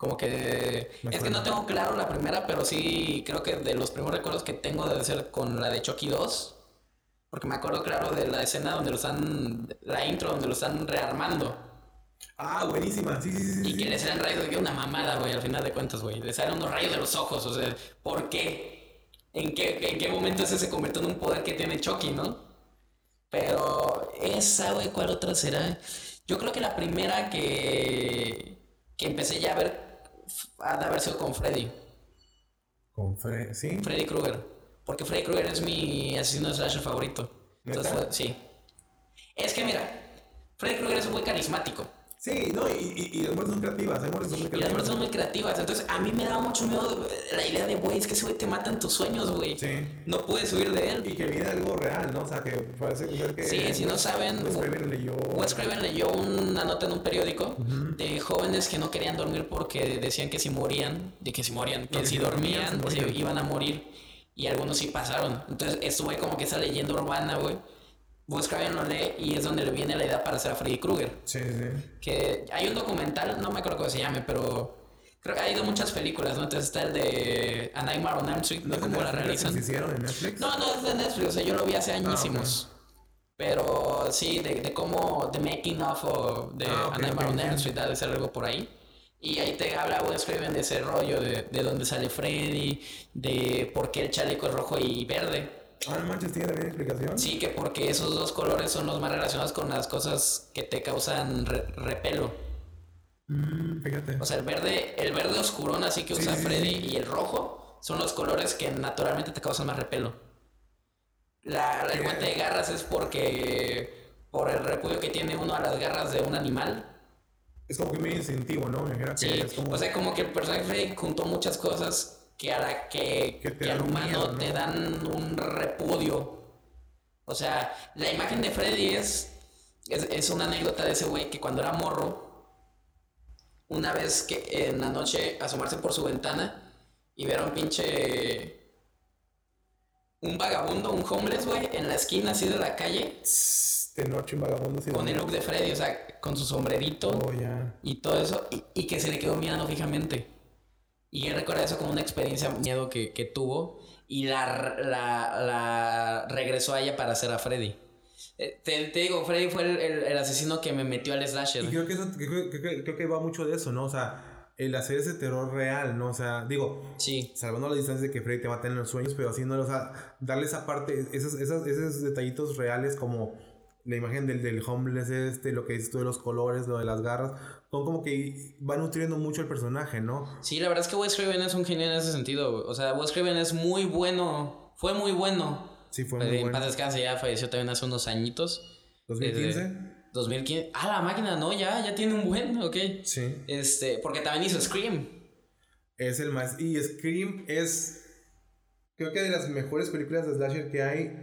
Como que... Es que no tengo claro la primera, pero sí creo que de los primeros recuerdos que tengo debe ser con la de Chucky 2. Porque me acuerdo claro de la escena donde lo están... La intro donde lo están rearmando. Ah, buenísima. Sí, sí, sí. Y que le salen rayos de una mamada, güey, al final de cuentas, güey. Le salen unos rayos de los ojos, o sea, ¿por qué? ¿En qué, en qué momento ese se convirtió en un poder que tiene Chucky, no? Pero esa, güey, ¿cuál otra será? Yo creo que la primera que, que empecé ya a ver ha de haber sido con Freddy, Con Fre sí. Freddy Krueger. Porque Freddy Krueger es mi asesino de slasher favorito. Entonces, sí. Es que mira, Freddy Krueger es muy carismático. Sí, no, y, y, y las muertes son creativas. Hay muertes son Y las muertes son muy creativas. Entonces, a mí me da mucho miedo la idea de, güey, es que ese güey te mata en tus sueños, güey. Sí. No puedes huir de él. Y que viene algo real, ¿no? O sea, que parece que. Sí, si no saben, Wes Craven leyó. Wes Craven leyó una nota en un periódico de jóvenes que no querían dormir porque decían que si morían, de que si morían, que si dormían, se iban a morir. Y algunos sí pasaron. Entonces, esto güey como que esa leyenda urbana, güey. Wes Craven lo lee y es donde le viene la idea para hacer a Freddy Krueger. Sí, sí. que hay un documental, no me acuerdo cómo se llame, pero creo que ha ido muchas películas, ¿no? Entonces está el de A Nightmare on Elm Street, ¿No de cómo la realizan. se hicieron en Netflix? No, no es de Netflix, o sea, yo lo vi hace añísimos. Pero sí, de, de cómo, The Making of o de Ah, A Nightmare on Elm. Street, ha de ser algo por ahí. Y ahí te habla Wes Craven de ese rollo, de, de dónde sale Freddy, de por qué el chaleco es rojo y verde. Ah, no manches, tiene también explicación. Sí, que porque esos dos colores son los más relacionados con las cosas que te causan re- repelo. Mm, fíjate. O sea, el verde, el verde oscurón así que Sí, usa sí, Freddy sí. y el rojo son los colores que naturalmente te causan más repelo. La, la- guante de garras es porque por el repudio que tiene uno a las garras de un animal. Es como que muy instintivo, ¿no? Me que Sí, es como... o sea, como que el personaje Freddy juntó muchas cosas que a la que, Que te que al humano miedo, ¿no? te dan un repudio. O sea, la imagen de Freddy es, es, es una anécdota de ese güey que cuando era morro, una vez que en la noche asomarse por su ventana y ver a un pinche... Un vagabundo, un homeless, güey, en la esquina así de la calle, de noche un vagabundo de- con el look de Freddy, o sea, con su sombrerito Oh, y todo eso, y, y que se le quedó mirando fijamente. Y él recuerda eso como una experiencia, miedo que, que tuvo, y la, la, la regresó a ella para hacer a Freddy. Eh, Te, te digo, Freddy fue el, el- el asesino que me metió al slasher. Y creo que, eso, creo, creo- creo que va mucho de eso, ¿no? O sea, el hacer ese terror real, ¿no? O sea, digo, Sí, salvando la distancia de que Freddy te mata en los sueños, pero haciéndolo, o sea, darle esa parte, esos, esos, esos detallitos reales como la imagen del, del homeless este, lo que dices tú de los colores, lo de las garras, son como que va nutriendo mucho el personaje, ¿no? sí, la verdad es que Wes Craven es un genio en ese sentido. O sea, Wes Craven es muy bueno, fue muy bueno. Sí, fue Eh, muy en bueno. paz descanse, ya falleció también hace unos añitos. 2015. Desde 2015. Ah, la máquina, no, ya, ya tiene un buen, ok. Sí. Este, porque también hizo Scream. Es el más. Y Scream es. Creo que de las mejores películas de Slasher que hay.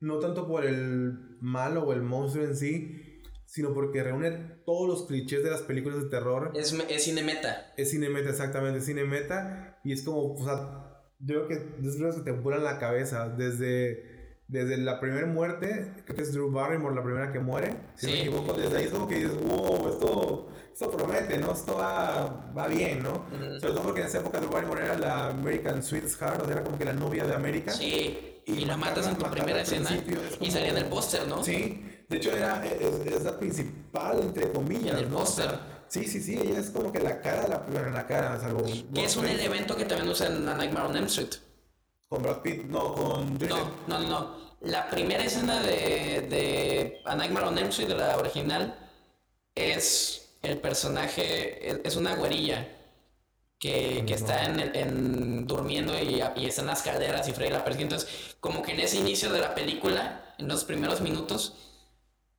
No tanto por el malo o el monstruo en sí. Sino porque reúne todos los clichés de las películas de terror. Es, es cine meta. Es cine meta, exactamente. Es cine meta. Y es como. O sea. Yo creo que películas que te vuelan la cabeza. Desde. Desde la primera muerte, creo que es Drew Barrymore la primera que muere, si no Sí. me equivoco, desde ahí es como que dices, wow, esto, esto promete, ¿no? Esto va, va bien, ¿no? Sobre todo porque en esa época Drew Barrymore era la American Sweetheart, o sea, era como que la novia de América. Sí. Y Y, la matas en tu primera escena. es Y como- salía en el póster, ¿no? Sí, de hecho era, es, es la principal, entre comillas. En el. Sí, sí, sí, ella es como que la cara de la, bueno, la cara, salvo. Que es un elemento que también usa en A Nightmare on Elm Street. Con Brad Pitt, no, con No, no, no, no. La primera escena de, de A Nightmare on Elm Street, de la original, es el personaje, es, es una güerilla que, que está en, en- durmiendo y, y está en las calderas y Freddy la persigue. Entonces, como que en ese inicio de la película, en los primeros minutos,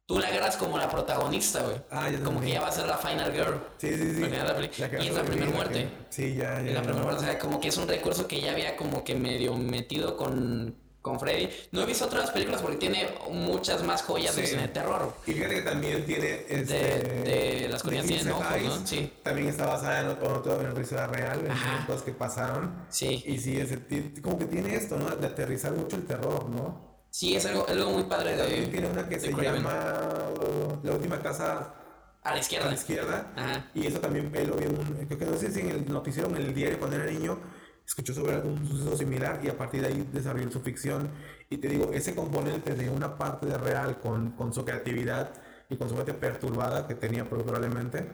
tú la agarras como la protagonista, güey. Ah, ya como que ya va a ser la final girl. Sí, sí, sí. De la y es la primera muerte. que- Sí, ya, ya. La primera o sea, como que es un recurso que ya había como que medio metido con, con Freddy. No he visto otras películas porque tiene muchas más joyas de Sí. cine de terror. Y fíjate que también tiene. Este, de las colinas The tienen ojos, ¿no? Sí. También está basada en otro, en historia real, en Ajá. cosas que pasaron. Sí. Y sí, ese, como que tiene esto, ¿no? De aterrizar mucho el terror, ¿no? Sí, es algo, algo muy padre También de, tiene una que se Craven. llama La última casa A la a la izquierda. izquierda. Ajá. Y eso también lo vio en creo que no sé si en el noticiero en el diario cuando era niño, escuchó sobre algún suceso similar y a partir de ahí desarrolló su ficción. Y te digo, ese componente de una parte de real con, con su creatividad y con su mente perturbada que tenía probablemente,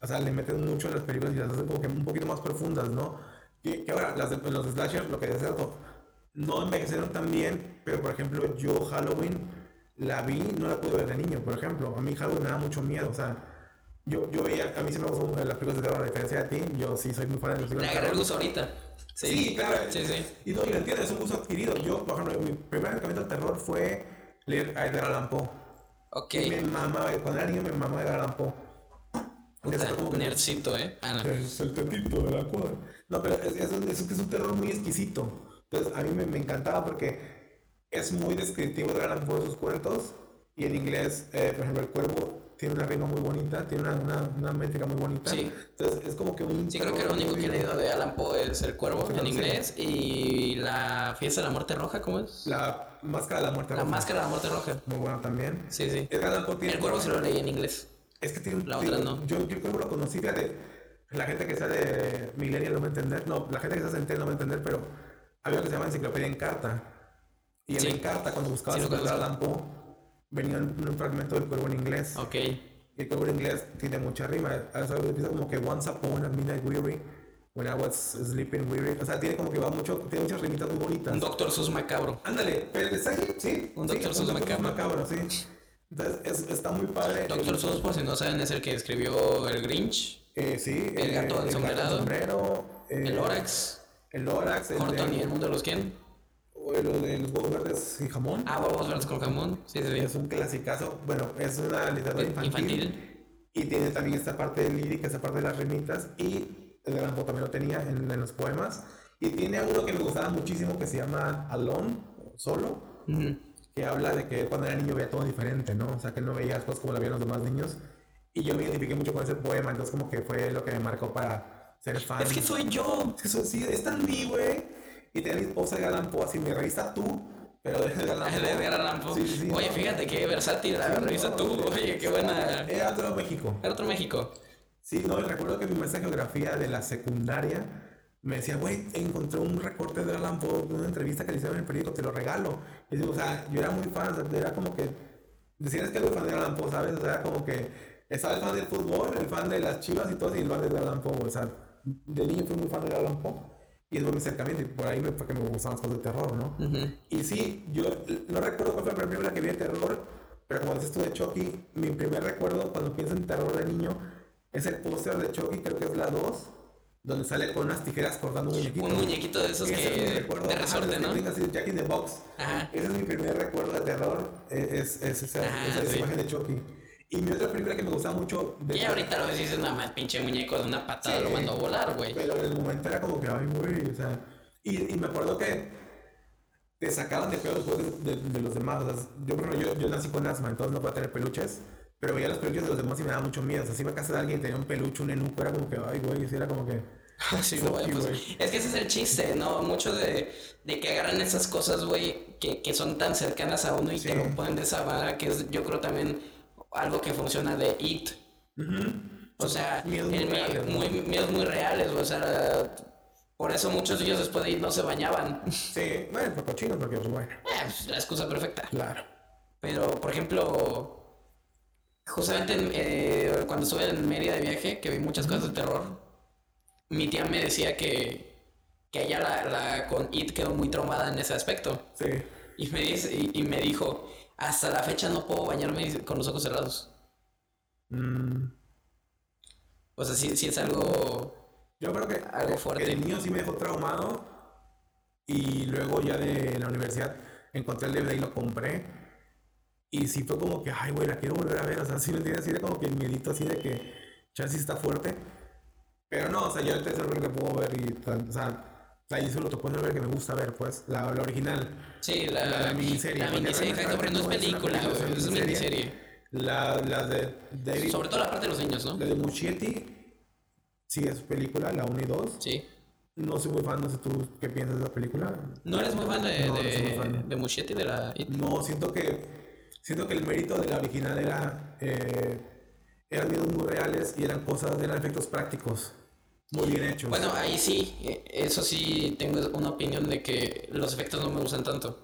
o sea, le meten mucho en las películas y las hacen como que un poquito más profundas, ¿no? Que, que ahora, las de, los slasher, lo que decía, no envejecieron tan bien, pero por ejemplo, yo Halloween la vi, no la pude ver de niño, por ejemplo. A mí Halloween me da mucho miedo, o sea, yo, yo veía, a mí sí me gustan las películas de terror, a diferencia de ti, yo sí soy muy fan de las películas de agarré el terror. gusto ahorita. Sí, Sí, claro. Sí, sí. Y no, y lo entiendo, es un gusto adquirido. Yo, por ejemplo, mi primer acercamiento al terror fue leer a Edgar Allan Poe. Ok. Y me mamaba, cuando era niño me mamaba Edgar Allan Poe. Puta, como nerdcito, ¿eh? Ah, no. es el tetito de la cuadra. No, pero es, es, es, es un terror muy exquisito. Entonces, a mí me, me encantaba porque es muy descriptivo de Alan Poe sus cuentos. Y en inglés, eh, por ejemplo, El Cuervo tiene una rima muy bonita, tiene una, una, una métrica muy bonita. Sí. Entonces, es como que un. Sí, creo que lo único que he leído de Alan Poe es El Cuervo Sí, en sí. inglés y La Fiesta de la Muerte Roja, ¿cómo es? La Máscara de la Muerte. La Roja. Máscara de la Muerte Roja. Muy bueno también. Sí, sí. Edgar Allan Poe tiene. El Cuervo se lo leí en inglés. Es que tiene. La otra tiene- no. Yo, yo que lo conocí, fíjate. La gente que está de Millennial no va a entender. No, la gente que de Centennial no va a entender, pero había lo que se llama Enciclopedia en Carta. Y en Sí. Encarta, cuando buscabas Sí, sobre. Allan Poe, venía un, un fragmento del cuervo en inglés. Ok. Y el cuervo en inglés tiene mucha rima. A veces empieza como que Once Upon a Midnight Weary, when I was sleeping weary. O sea, tiene como que va mucho, tiene muchas rimitas muy bonitas. Un Doctor Sus macabro. Ándale, pero el mensaje, sí. Un sí, Dr. Seuss macabro. macabro, sí. Entonces, es- está muy padre. Doctor Seuss, por si no saben, es el que escribió El Grinch, Eh, sí. El eh, gato del sombrerado. sombrero, eh, El Lorax, El Lorax. El Horton de- y el mundo de los quién. o el de los huevos verdes y jamón. Ah, huevos verdes con jamón. Sí, sí, Es sí. un clasicazo. Bueno, es una literatura infantil. Infantil. Y tiene también esta parte lírica, esta parte de las rimitas. Y el Gran también lo tenía en, en los poemas. Y tiene uno que me gustaba muchísimo que se llama Alone, solo. Ujú. que habla de que cuando era niño veía todo diferente, ¿no? O sea, que él no veía las cosas como la veían los demás niños. Y yo me identifiqué mucho con ese poema, entonces como que fue lo que me marcó para ser fan. Es que soy yo. Es que eso sí, es tan mí, güey. Y esposa de Galán Poe, así mi revista tú, pero de Edgar Allan Poe. Sí, sí, Oye, no. fíjate qué versátil la revista no, tú. Oye, qué buena. Era otro México. Era otro México. Sí, no, y recuerdo que mi maestra de geografía de la secundaria me decía, güey, encontré un recorte de Alan Poe de una entrevista que le hicieron en el periódico, te lo regalo. Y digo, o sea, yo era muy fan, o sea, era como que, decías que era fan de Alan Poe, ¿sabes? O sea, era como que estaba el fan del fútbol, el fan de las chivas y todo, y el fan de Alan Poe, o sea, de niño fui muy fan de Alan Poe. Y es acercamiento, y por ahí me, fue que me gustaban las cosas de terror, ¿no? Y sí, yo no recuerdo cuál fue la primera que vi de terror, pero como dices tú de Chucky, mi primer recuerdo cuando pienso en terror de niño es el póster de Chucky, creo que es la 2, donde sale con unas tijeras cortando un muñequito. Un muñequito de esos Ese es que. recuerdo. De Ajá, resorte, ¿no? que tenga así, Jack in the Box. Ajá. Ese es mi primer recuerdo de terror, eh, es, es esa, Ah, esa- esa sí. imagen de Chucky. Y mi otra película que me gustaba mucho de Y ahorita lo dices, nada más, pinche muñeco de una patada Sí. lo mandó a volar, güey. Pero en el momento era como que, ay, güey, o sea. Y, y me acuerdo que te sacaban de peor después de, de- de los demás. O sea, yo, ejemplo, yo, yo nací con asma, entonces no podía tener peluches. Pero veía los peluches de los demás y me daba mucho miedo. O sea, si iba a casa de alguien y tenía un peluche, un enuco, era como que, ay, güey, sí, era como que. [laughs] Sí, Fuck güey, you, pues, es que ese es el chiste, ¿no? Mucho de, de que agarran esas cosas, güey, que, que son tan cercanas a uno y Sí. te lo ponen de esa vara, que es, yo creo también algo que funciona de It. O sea, Miedos muy reales, ¿no? muy- miedos muy reales, güey, o sea, por eso muchos de ellos después de ir no se bañaban. Sí, bueno, por cochino, porque, pues bueno. Eh, pues, la excusa perfecta. Claro. Pero, por ejemplo, justamente eh, cuando estuve en Mérida de viaje, que vi muchas cosas de terror, mi tía me decía que, que ella la, la con It quedó muy traumada en ese aspecto. Sí. Y me, dice, y, y me dijo, hasta la fecha no puedo bañarme con los ojos cerrados. Mm, O sea, sí, sí es algo... yo creo que, Algo fuerte. de niño sí me dejó traumado. Y luego ya de la universidad encontré el DVD y lo compré. Y sí fue como que, ay, güey, la quiero volver a ver. O sea, sí me entiendes, así de como que el miedito así de que Chelsea está fuerte. Pero no, o sea, yo el tercer que puedo ver y, o sea, yo solo te puedo ver que me gusta ver, pues, la, la original. Sí, la, La, la miniserie. La miniserie, exacto, pero no es película, película, güey, es miniserie. La, la de David, Sobre todo la parte de los niños, ¿no? la de Muschietti, sí es película, la 1 y 2. Sí. No soy muy fan, no sé tú qué piensas de la película. ¿No eres muy fan de, No, no de, muy fan. de Muschietti, de la... No, siento que siento que el mérito de la original era eh, eran miedos muy reales y eran cosas, eran efectos prácticos muy bien hechos. Bueno, ahí sí, eh, eso sí tengo una opinión de que los efectos no me gustan tanto.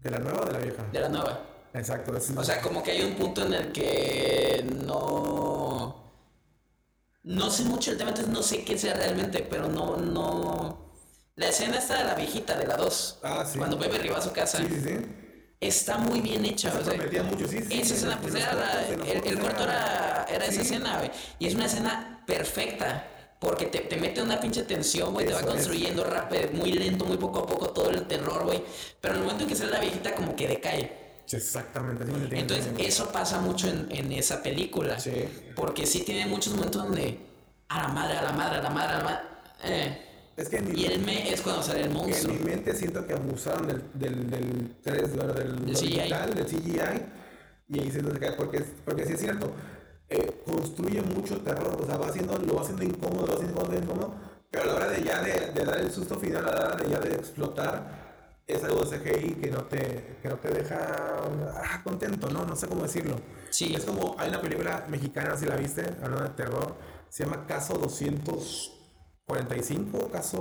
¿De la nueva o de la vieja? De la nueva. Exacto. O sea, como que hay un punto en el que no... No sé mucho el tema, entonces no sé qué sea realmente, pero no, no... La escena esta de la viejita, de la 2. Ah, sí. Cuando Pepe arriba a su casa. Sí, sí, sí. Está muy bien hecha. Se o sea, mucho, sí, sí. esa escena, en pues era la- el, el corto era, era esa escena, güey. Y es una escena perfecta. Porque te, te mete una pinche tensión, güey. Te va construyendo rápido, muy lento, muy poco a poco todo el terror, güey. Pero en el momento en que sale la viejita, como que decae. Exactamente. Entonces, eso pasa mucho en, en esa película. Sí. Porque sí tiene muchos momentos donde. A la madre, a la madre, a la madre, a la madre. eh. Es que en mi, Y el me es cuando sale el en monstruo. mi mente siento que abusaron del, del, del 3, bueno, del, Del CGI. digital, del CGI, y ahí se nos cae, porque, porque sí es cierto, eh, construye mucho terror, o sea, va haciendo, lo va haciendo incómodo, lo va haciendo incómodo, incómodo, pero a la hora de ya de, de dar el susto final, a la hora de ya de explotar, es algo de CGI que no te, que no te deja ah, contento, ¿no? No sé cómo decirlo. Sí. Es como, hay una película mexicana, si la viste, hablando de terror, se llama Caso 245, Caso...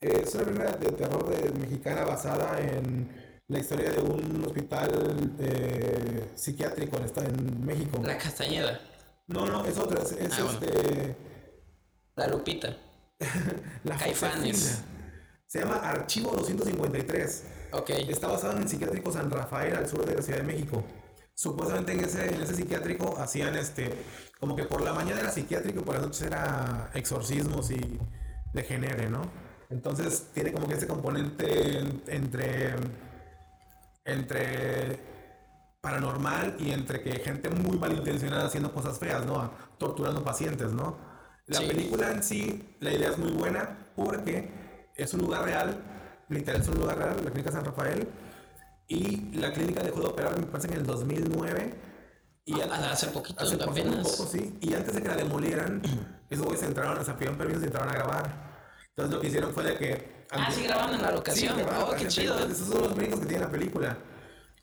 Eh, es una película de terror de, mexicana basada en la historia de un hospital eh, psiquiátrico en, esta- en México. La Castañeda. No, no, es otra, es, es Ah, bueno. este... La Lupita. [laughs] La Caifanes. Se llama Archivo 253. Ok. Está basado en el psiquiátrico San Rafael al sur de la Ciudad de México. Supuestamente en ese, en ese psiquiátrico hacían este, como que por la mañana era psiquiátrico y por las noches era exorcismos y degenere, ¿no? Entonces tiene como que ese componente en- entre, entre paranormal y entre que gente muy malintencionada haciendo cosas feas, ¿no? Torturando pacientes, ¿no? La Sí. película en sí, la idea es muy buena porque es un lugar real, literal es un lugar real, la clínica San Rafael, y la clínica dejó de operar, me parece en el 2009. Y Ah, an- hace poquito, hace- apenas. poco, sí. Y antes de que la demolieran, [clears throat] esos güeyes entraron, o sea, pidieron permiso y entraron a grabar. Entonces lo que hicieron fue de que... Ah, sí grabaron en la locación. grabaron Oh, qué chido. Esos son los médicos que tiene la película.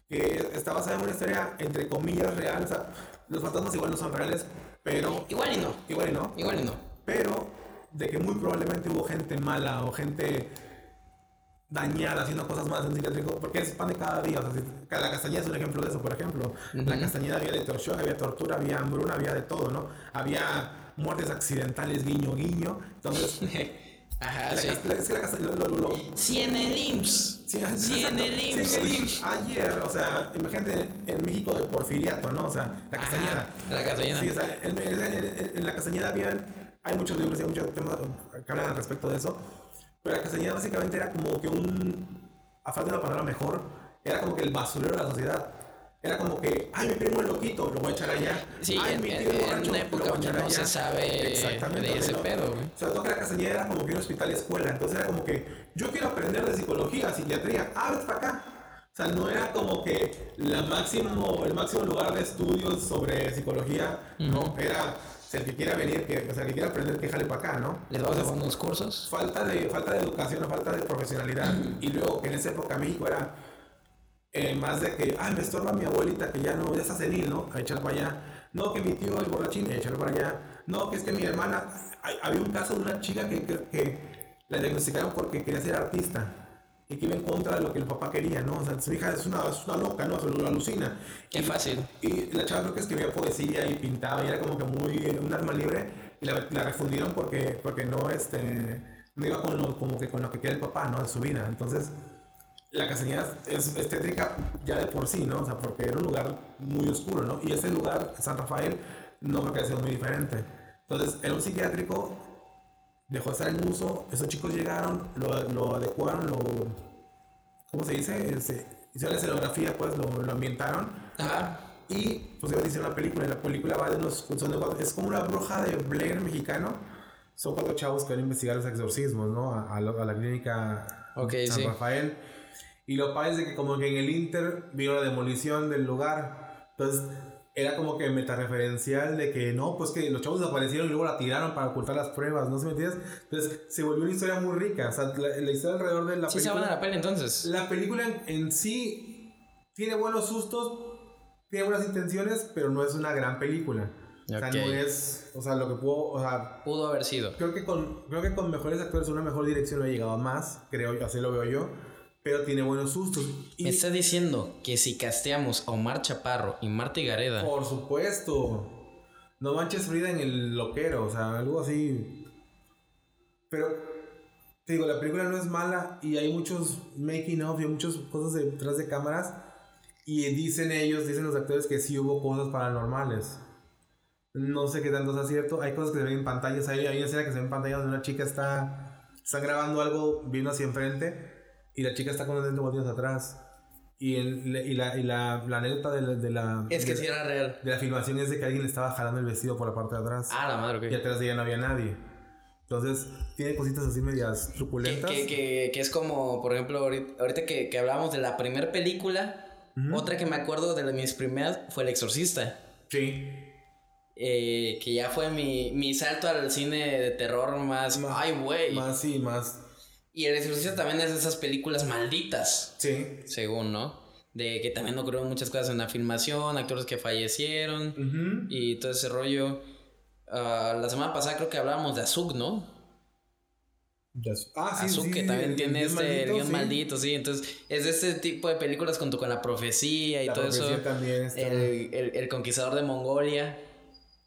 Que está basada en una historia, entre comillas, real. O sea, los fantasmas igual no son reales, pero... Igual y no. Igual y no. Igual y no. Pero de que muy probablemente hubo gente mala o gente dañada haciendo cosas malas en psiquiátrico, porque es pan de cada día. O sea, si- la castañeda es un ejemplo de eso, por ejemplo. La castañeda había electroshock, había tortura, había hambruna, había de todo, ¿no? Había muertes accidentales, guiño, guiño. Entonces, [laughs] Ajá, sí. Sí, en el IMSS. Sí, Sí, en el Sí, IMSS. en el IMSS. Ayer, o sea, imagínate en México de Porfiriato, ¿no? O sea, la Castañeda. la Castañeda. Sí, o sea, en, en- en- la Castañeda había, hay muchos libros y hay muchos temas que hablan al respecto de eso. Pero la Castañeda básicamente era como que un, a falta de una palabra mejor, era como que el basurero de la sociedad. Era como que, ay, mi primo es loquito, lo voy a echar allá. Sí, ay, en- mi en- tío en borracho, una lo época voy a echar no se allá. sabe Exactamente, de ese no- pedo, güey. sobre todo que la Castañeda era como que un hospital y escuela. Entonces era como que yo quiero aprender de psicología, psiquiatría. Ah, vete para acá. O sea, no era como que la máximo, el máximo lugar de estudios sobre psicología. No, era o sea, el que quiera venir, que, o sea, el que quiera aprender, que jale para acá, ¿no? Les vamos a Entonces, dar unos cursos. falta de, falta de educación, falta de profesionalidad. Y luego en esa época México era eh, más de que, ah, me estorba mi abuelita que ya no, ya está senil, ¿no? A echarla para allá. No, que mi tío el borrachín, a echarlo para allá. No, que es que mi hermana, hay- había un caso de una chica que, que, que la diagnosticaron porque quería ser artista. Y que iba en contra de lo que el papá quería, ¿no? O sea, su hija es una, es una loca, ¿no? Se lo alucina. Qué Y- fácil. y la chava creo que escribía poesía y pintaba y era como que muy un arma libre y la, la refundieron porque, porque no, este, no iba con lo, como que con lo que quiere el papá, ¿no? De su vida. Entonces, la castañeda es, es tétrica ya de por sí, ¿no? O sea, porque era un lugar muy oscuro, ¿no? Y ese lugar, San Rafael, no creo que haya sido muy diferente. Entonces, era un psiquiátrico, dejó de estar en uso, esos chicos llegaron, lo, lo adecuaron, lo... ¿Cómo se dice? Hicieron la escenografía, pues, lo, lo ambientaron. Ajá. Y pues iba a decir una película, y la película va de unos, son de es como una bruja de Blair mexicano. Son cuatro chavos que van a investigar los exorcismos, ¿no? A, a a la clínica Ok, San sí. Rafael. Y lo padre es de que como que en el Inter vino la demolición del lugar. Entonces era como que metareferencial de que no, pues que los chavos desaparecieron y luego la tiraron para ocultar las pruebas, ¿no se me entiendes? Entonces se volvió una historia muy rica. O sea, la, la historia alrededor de la Sí se película... van a la peli entonces. La película en, en sí tiene buenos sustos, tiene buenas intenciones, pero no es una gran película. O sea, no es, o sea, lo que puedo, o sea, Pudo haber sido. creo que con, creo que con mejores actores, una mejor dirección lo ha llegado a más, creo así lo veo yo, pero tiene buenos sustos. Y Me está diciendo que si casteamos a Omar Chaparro y Marta Gareda, por supuesto, no manches Frida en el loquero, o sea, algo así. Pero te digo, la película no es mala y hay muchos making of y hay muchas cosas detrás de cámaras. Y dicen ellos, dicen los actores que sí hubo cosas paranormales. No sé qué tanto es cierto. Hay cosas que se ven en pantallas. Hay, hay una escena que se ve en pantalla donde una chica está, está grabando algo viendo hacia enfrente y la chica está con los dentes volteados atrás. Y, el- y, la, y la, la anécdota de la, de la, es que de- sí era real. de la filmación es de que alguien le estaba jalando el vestido por la parte de atrás. Ah, la madre, Y ok. atrás de ella no había nadie. Entonces, tiene cositas así medias Que, truculentas. que, que, que es como, por ejemplo, ahorita, ahorita que, que hablábamos de la primera película, otra que me acuerdo de mis primeras fue El Exorcista. Sí. Eh, que ya fue mi, mi salto al cine de terror más. Más- Ay, güey. Más sí, más. Y El Exorcista también es de esas películas malditas, Sí. según, ¿no? De que también ocurrieron muchas cosas en la filmación, actores que fallecieron y todo ese rollo. Ah, la semana pasada creo que hablábamos de Azuk, ¿no? Ah, sí, Azuk sí, que sí, también el tiene este el guion sí. maldito, sí. Entonces, es de este tipo de películas junto con la profecía y La todo eso. profecía también está- el, el conquistador de Mongolia.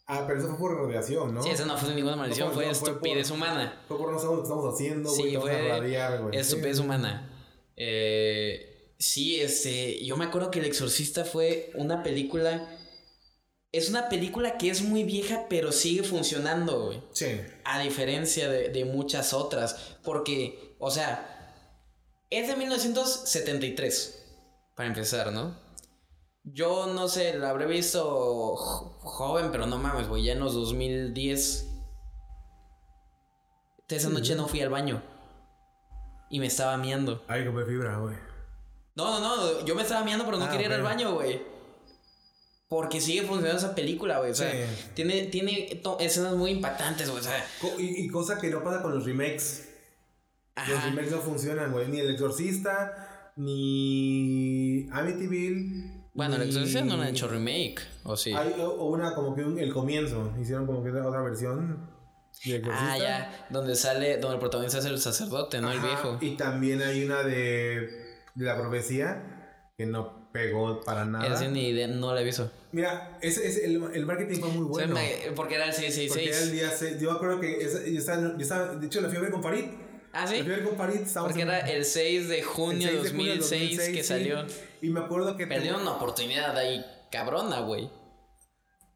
Ah, pero eso fue por radiación, ¿no? Sí, esa no fue ninguna maldición, No, fue no, fue estupidez por- humana. Fue por no saber lo que estamos haciendo, güey. Sí, fue radiar, güey. estupidez Sí. humana. Eh, Sí, este, yo me acuerdo que El Exorcista fue una película. Es una película que es muy vieja, pero sigue funcionando, güey. Sí. A diferencia de, de muchas otras. Porque, o sea, es de 1973. Para empezar, ¿no? Yo no sé, la habré visto jo- joven, pero no mames, güey, ya en los 2010. Esa noche no fui al baño. Y me estaba miando. Que comer fibra, güey. No, no, no, yo me estaba miando, pero no Ah, quería ir al baño, güey. Porque sigue funcionando esa película, güey. O sea, Sí. tiene, tiene escenas muy impactantes, güey. O sea, Y, y cosa que no pasa con los remakes. Los remakes no funcionan, güey. Ni El Exorcista, ni Amityville. Bueno, el Exorcista no lo han hecho remake, ¿o sí? Hay o- una como que un, el comienzo. Hicieron como que otra versión. de Exorcista. Ah, ya, donde sale, donde el protagonista es el sacerdote, ¿no? El Ajá, viejo. Y también hay una de, de la profecía que no pegó para nada. Ese ni idea, no la he visto. Mira, ese, ese- el, el marketing fue muy bueno. me- porque era el porque era el 666. día 6. Yo me acuerdo que esa- yo, estaba, yo estaba- de hecho, la fui a ver con Farid. Ah, La sí. fui a ver con Farid. Porque en- era el 6 de el junio de 6 de junio del 2006 que sí. Y me acuerdo que Perdieron una oportunidad ahí cabrona, güey.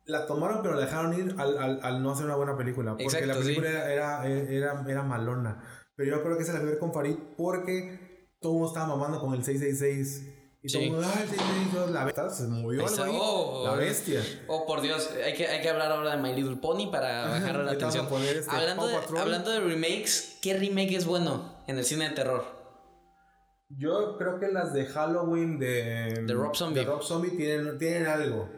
la tomaron, pero la dejaron ir al, al, al no hacer una buena película. Porque Exacto, la sí. película era, era, era, era malona. Pero yo creo que se la fui con Farid porque todo el mundo estaba mamando con el 666. Y todo Sí. el mundo, ah, el 666, la bestia se movió algo ahí. Oh, la bestia. Oh, por Dios, hay que, hay que hablar ahora de My Little Pony para bajarle la atención. este hablando, de, hablando de remakes, ¿qué remake es bueno en el cine de terror? Yo creo que las de Halloween de, De Rob Zombie. de Rob Zombie tienen, tienen algo.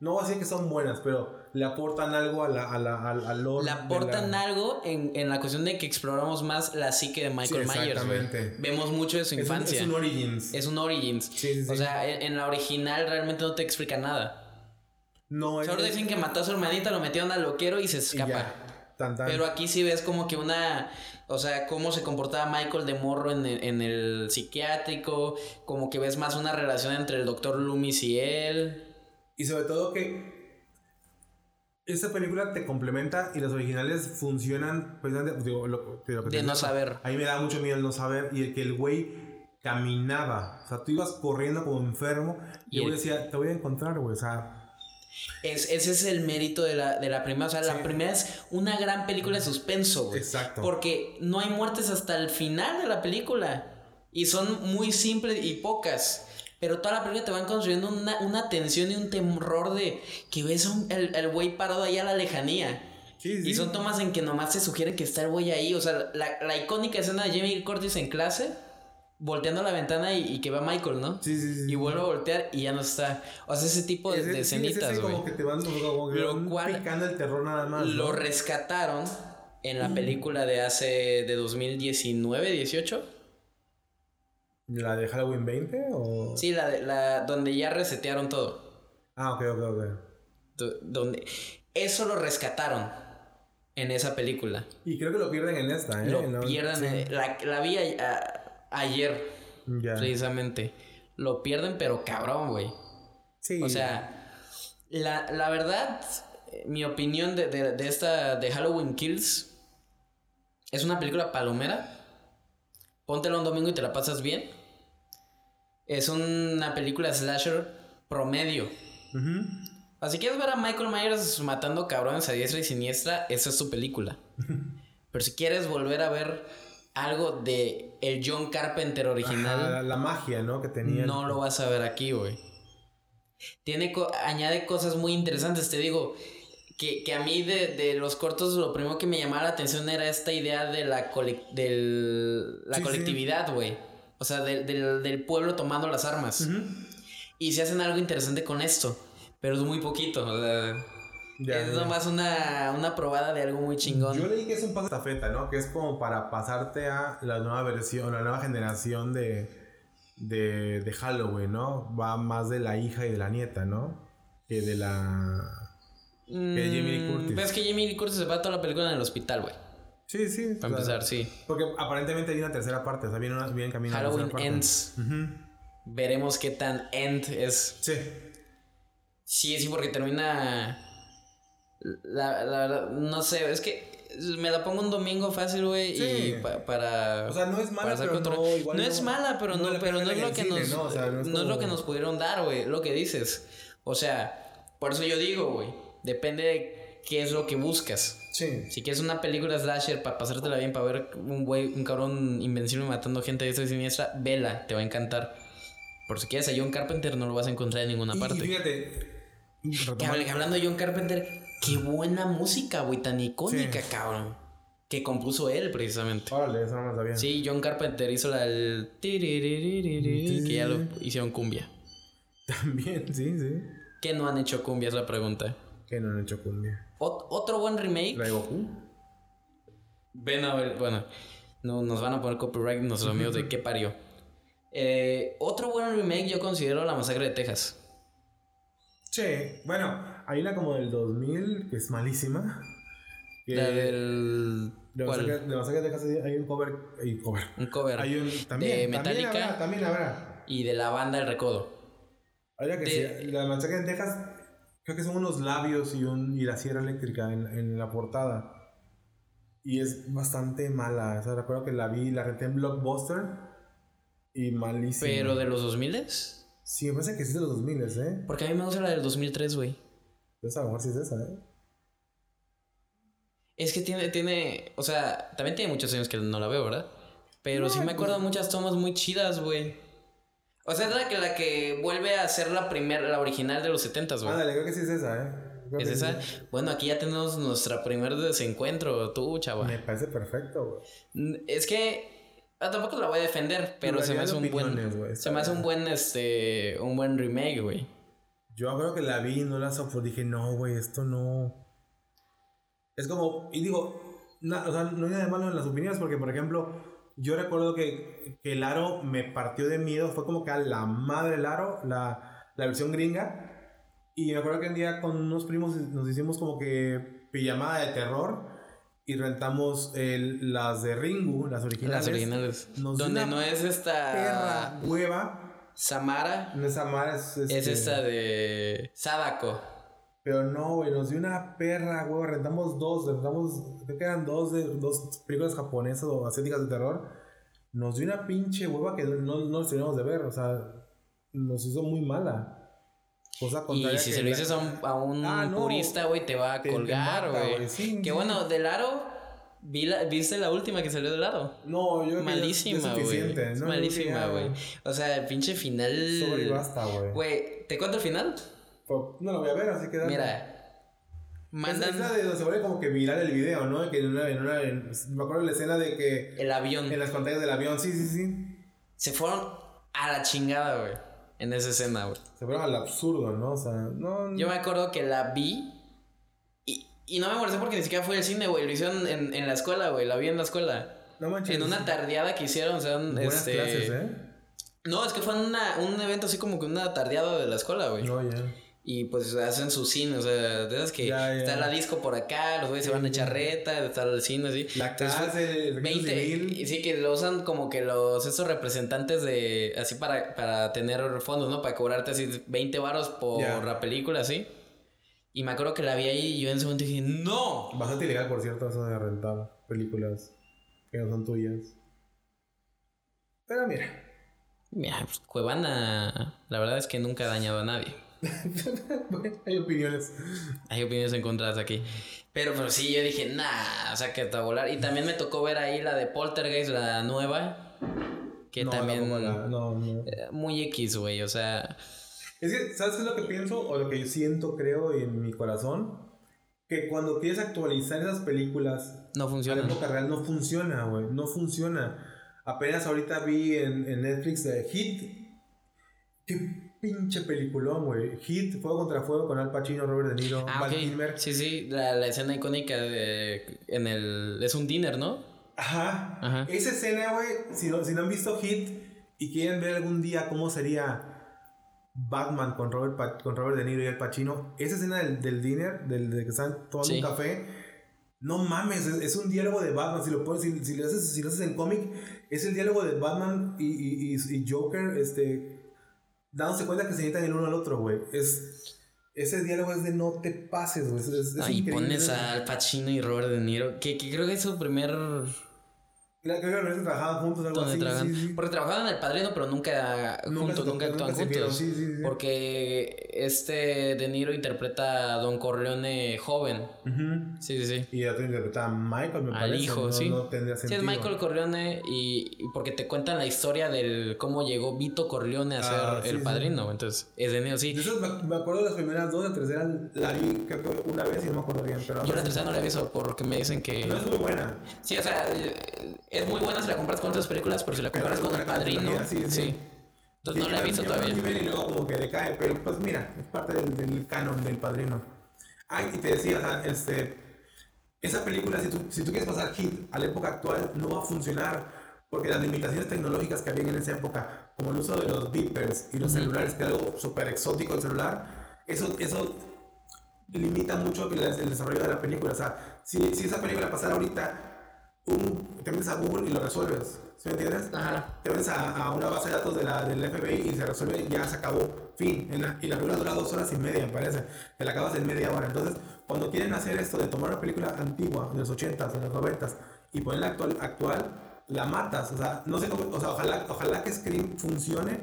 No voy a decir que son buenas, pero le aportan algo a la, a la, al, al lore Le aportan la- algo en, en la cuestión de que exploramos más la psique de Michael Sí, Myers. exactamente. Vemos mucho de su Es un, infancia. es un Origins. Es un Origins. Sí, sí, sí. O sea, en, en la original realmente no te explica nada. no, es, Solo dicen que mató a su hermanita, lo metieron al loquero y se y escapa. ya. Tan, tan. Pero aquí sí ves como que una. O sea, cómo se comportaba Michael de morro en el, en el psiquiátrico. Como que ves más una relación entre el doctor Loomis y él. Y sobre todo que esta película te complementa y las originales funcionan precisamente, digo, lo- de, lo que te De no saber. A mí me da mucho miedo el no saber y el que el güey caminaba. O sea, tú ibas corriendo como enfermo y, Y el güey el- decía, te voy a encontrar, güey. O sea, Es, ese es el mérito de la, de la primera. O sea, la primera es una gran película de suspenso, güey. Exacto. Porque no hay muertes hasta el final de la película. Y son muy simples y pocas. Pero toda la película te van construyendo una, una tensión y un terror de que ves un- el el güey parado ahí a la lejanía. sí, sí. Y son tomas en que nomás te sugiere que está el güey ahí. O sea, la, la icónica escena de Jamie Curtis en clase, volteando la ventana y, y que va Michael, ¿no? Sí, sí, sí. Y vuelve a voltear y ya no está. O sea, ese tipo de, sí, escenitas, güey. como que te van, como que Lo cual- picando el terror nada más. Lo ¿no? rescataron en la película de hace. de 2019, 18. ¿La de Halloween 20 o...? Sí, la, de, la donde ya resetearon todo. Ah, ok, ok, ok. Do- Donde. Eso lo rescataron en esa película. Y creo que lo pierden en esta, ¿eh? Lo En la- pierden. sí. eh, La, la vi a- a- ayer, precisamente. Lo pierden, pero cabrón, güey. Sí. O sea, la, la verdad, mi opinión de, de, de esta de Halloween Kills es una película palomera. Póntela un domingo y te la pasas bien. Es una película slasher promedio. O sea, si quieres ver a Michael Myers matando cabrones a diestra y siniestra, esa es tu película. [laughs] Pero si quieres volver a ver algo de el John Carpenter original, Ajá, la, la magia, ¿no? Que tenía. no lo vas a ver aquí, güey. Tiene co- añade cosas muy interesantes, te digo. Que, que a mí de, de los cortos lo primero que me llamaba la atención era esta idea de la, cole- del- la Sí, colectividad, güey. O sea, del pueblo tomando las armas. Y se hacen algo interesante con esto. Pero es muy poquito. o sea, Ya, es ya. nomás una, una probada de algo muy chingón. Yo leí que es un paso de estafeta, ¿no? Que es como para pasarte a la nueva versión, la nueva generación de, de, de Halloween, ¿no? Va más de la hija y de la nieta, ¿no? Que de la... que de Jamie Lee Mm, Curtis. Pero es que Jamie Lee Curtis se va toda la película en el hospital, güey. Sí, sí. Para empezar, sí. Porque aparentemente hay una tercera parte, o sea, viene, una, viene camino a la Halloween parte. Ends. Veremos qué tan end es. Sí. Sí, sí, porque termina. La, la verdad, no sé, es que me la pongo un domingo fácil, güey, Sí. y pa- para... O sea, no es mala, pero control. no, igual No no- es mala, pero no pero no es lo que cine, nos... ¿no? O sea, no es no es lo que nos pudieron dar, güey, lo que dices. O sea, por eso yo digo, güey, depende de qué es lo que buscas. Sí. Si quieres una película slasher para pasártela bien, para ver un güey, un cabrón invencible matando gente de esta y siniestra, vela, te va a encantar. Por si quieres a John Carpenter no lo vas a encontrar en ninguna Y, parte. y fíjate. Retomando- hablando de John Carpenter, qué buena música, güey, tan icónica, Sí. cabrón. Que compuso él, precisamente. Órale, eso no me lo sabía. Sí, John Carpenter hizo la del... Que ya lo hicieron cumbia. También, [laughs] sí, sí. ¿Qué no han hecho cumbia? Es la pregunta. Que no han hecho cumbia. Ot- otro buen remake. La de Goku. Ven a ver, bueno, no, nos van a poner copyright nuestros amigos de [laughs] qué parió. Eh, otro buen remake yo considero La Masacre de Texas. Che, bueno, hay una como del 2000 que es malísima. Que La del... De. Masacre de Masacre de Texas hay un cover. Hay un cover. Un cover. Hay un. También, de también Metallica habrá, también habrá. y de la banda El Recodo. Una que De- sí, La Masacre de Texas, creo que son unos labios y, un, y la sierra eléctrica en, en la portada. Y es bastante mala. O sea, recuerdo que la vi, la renté en Blockbuster. Y malísima. Pero de los 2000 Sí, me parece que sí es de los 2000, ¿eh? Porque a mí me gusta la del 2003, güey. Entonces a lo mejor sí es esa, ¿eh? Es que tiene, tiene, o sea, también tiene muchos años que no la veo, ¿verdad? Pero sí me acuerdo de muchas tomas muy chidas, güey. O sea, es la que, la que vuelve a ser la primera, la original de los 70, güey. Ándale, creo que sí es esa, ¿eh? Creo ¿Es sí esa? Bueno, aquí ya tenemos nuestra primer desencuentro, tú, chava. Me parece perfecto, güey. Es que ah, tampoco la voy a defender, pero se me hace un buen se me hace un buen este un buen remake, güey. Yo creo que la vi y no la soporté. Dije, no, güey, esto no. Es como. Y digo, na- o sea, no hay nada de malo en las opiniones, porque, por ejemplo, yo recuerdo que, que el aro me partió de miedo. Fue como que a la madre el aro, la, la versión gringa. Y me acuerdo que un día con unos primos nos hicimos como que pijamada de terror. Y rentamos el- las de Ringu, las originales. Las originales. Nos Donde no es esta Perra hueva. Samara, No es Amara, es. es este- esta de Sadako. Pero no, güey, nos dio una perra, güey. Rentamos dos, rentamos, creo que eran dos de dos películas japonesas o asiáticas de terror. Nos dio una pinche hueva que no, no nos teníamos de ver, o sea, nos hizo muy mala. Cosa Y si que se lo la- dices a un, a un Ah, no. purista, güey, te va a Te- colgar, güey. sí. bueno, del aro, vi la- ¿viste la última que salió del aro? No, yo creo Malísima, güey. ¿no? Malísima, güey. O sea, el pinche final. Sobre y basta, güey. Güey, ¿te cuento el final? Pero No lo voy a ver, así que dale. Mira. Es- Mandan Es la de donde se vuelve como que viral el video, ¿no? Que en una, en una, en- me acuerdo de la escena de que el avión. en las pantallas del avión, sí, sí, sí. Se fueron a la chingada, güey. En esa escena, güey. Se fueron al absurdo, ¿no? O sea, no. Yo me acuerdo que la vi. Y, no me molesté porque ni siquiera fue al cine, güey. Lo hicieron en, en la escuela, güey. La vi en la escuela. No manches. En una tardeada que hicieron, o sea, Buenas este... clases, ¿eh? No, es que fue una, un evento así como que una tardeada de la escuela, güey. No, ya. Y pues hacen su cine, o sea, de esas que Ya, ya. está la disco por acá, los güeyes se van a echar reta, está el cine así. La clase, el registro 20, civil. y sí, que lo usan como que los, estos representantes de, así para, para tener fondos, ¿no? Para cobrarte así 20 varos por la película, así. Y me acuerdo que la vi ahí y yo en ese momento dije, ¡No! Bastante ilegal, por cierto, eso de rentar películas que no son tuyas. Pero mira. Mira, pues, Cuevana, la verdad es que nunca ha dañado a nadie. [laughs] Hay opiniones. Hay opiniones encontradas aquí. Pero, pero sí, yo dije, nah, o sea, que está a volar. Y también me tocó ver ahí la de Poltergeist, la nueva. Que no, también. no, no. eh, Muy X, güey, o sea. Es que, ¿sabes qué es lo que pienso? O lo que yo siento, creo, en mi corazón. Que cuando quieres actualizar esas películas No a la funciona. época real, no funciona, güey. No funciona. Apenas ahorita vi en, en Netflix de Hit. Qué pinche peliculón, güey. Hit, Fuego contra Fuego con Al Pacino, Robert De Niro, Ah, Val ok. Kilmer. Sí, sí, la, la escena icónica de. En el. Es un dinner, ¿no? Ajá. Ajá. Esa escena, güey, si no, si no han visto Hit y quieren ver algún día cómo sería Batman con Robert, Pa- con Robert De Niro y Al Pacino, esa escena del, del dinner, del, de que están tomando Sí. un café, no mames, es, es un diálogo de Batman. Si lo, pones, si, si lo, haces, si lo haces en cómic, es el diálogo de Batman y, y, y- y Joker, este, dándose cuenta que se necesitan el uno al otro, güey. Es, ese diálogo es de no te pases, güey. Es, es, Ah, y pones a Al Pacino y Robert De Niro, que, que creo que es su primer Creo que trabajaban juntos, algo donde así. trabajan. sí, sí. Porque trabajaban en El Padrino, pero nunca, Nunca juntos, nunca nunca actúan vieron, juntos. sí, sí, sí. Porque este De Niro interpreta a Don Corleone joven. Sí, sí, sí. Y otro interpretaba a Michael, me Al parece. hijo, no, sí. No tendría Sí, sentido. es Michael Corleone y, y porque te cuentan la historia del cómo llegó Vito Corleone a ser Ah, sí, el sí. padrino. Entonces, es de Niro, sí. esas me, me acuerdo de las primeras dos, la tercera la vi creo que una vez y no me acuerdo bien, pero Yo la tercera no la he visto porque me dicen que... no es muy buena. Sí, o sea, es muy buena si la comparas con otras películas, pero si la comparas con es El Padrino, sí, sí. sí. Entonces no la he visto todavía. Y luego como que decae, pero pues mira, es parte del, del canon del padrino. Ay, y te decía, o sea, este, esa película, si tú, si tú quieres pasar hit a la época actual, no va a funcionar. Porque las limitaciones tecnológicas que había en esa época, como el uso de los beepers y los celulares, que era algo súper exótico el celular, eso, eso limita mucho el, el desarrollo de la película. O sea, si, si esa película pasara ahorita, un, te metes a Google y lo resuelves. ¿Sí me entiendes? Ajá. te metes a, a una base de datos de la, del FBI y se resuelve, ya se acabó, fin. En la- y la película dura dos horas y media, me parece. Te la acabas en media hora. Entonces, cuando quieren hacer esto de tomar una película antigua, de los 80s, de los 90s, y ponerla actual, actual, la matas. O sea, no sé cómo, o sea, ojalá, ojalá que Scream funcione,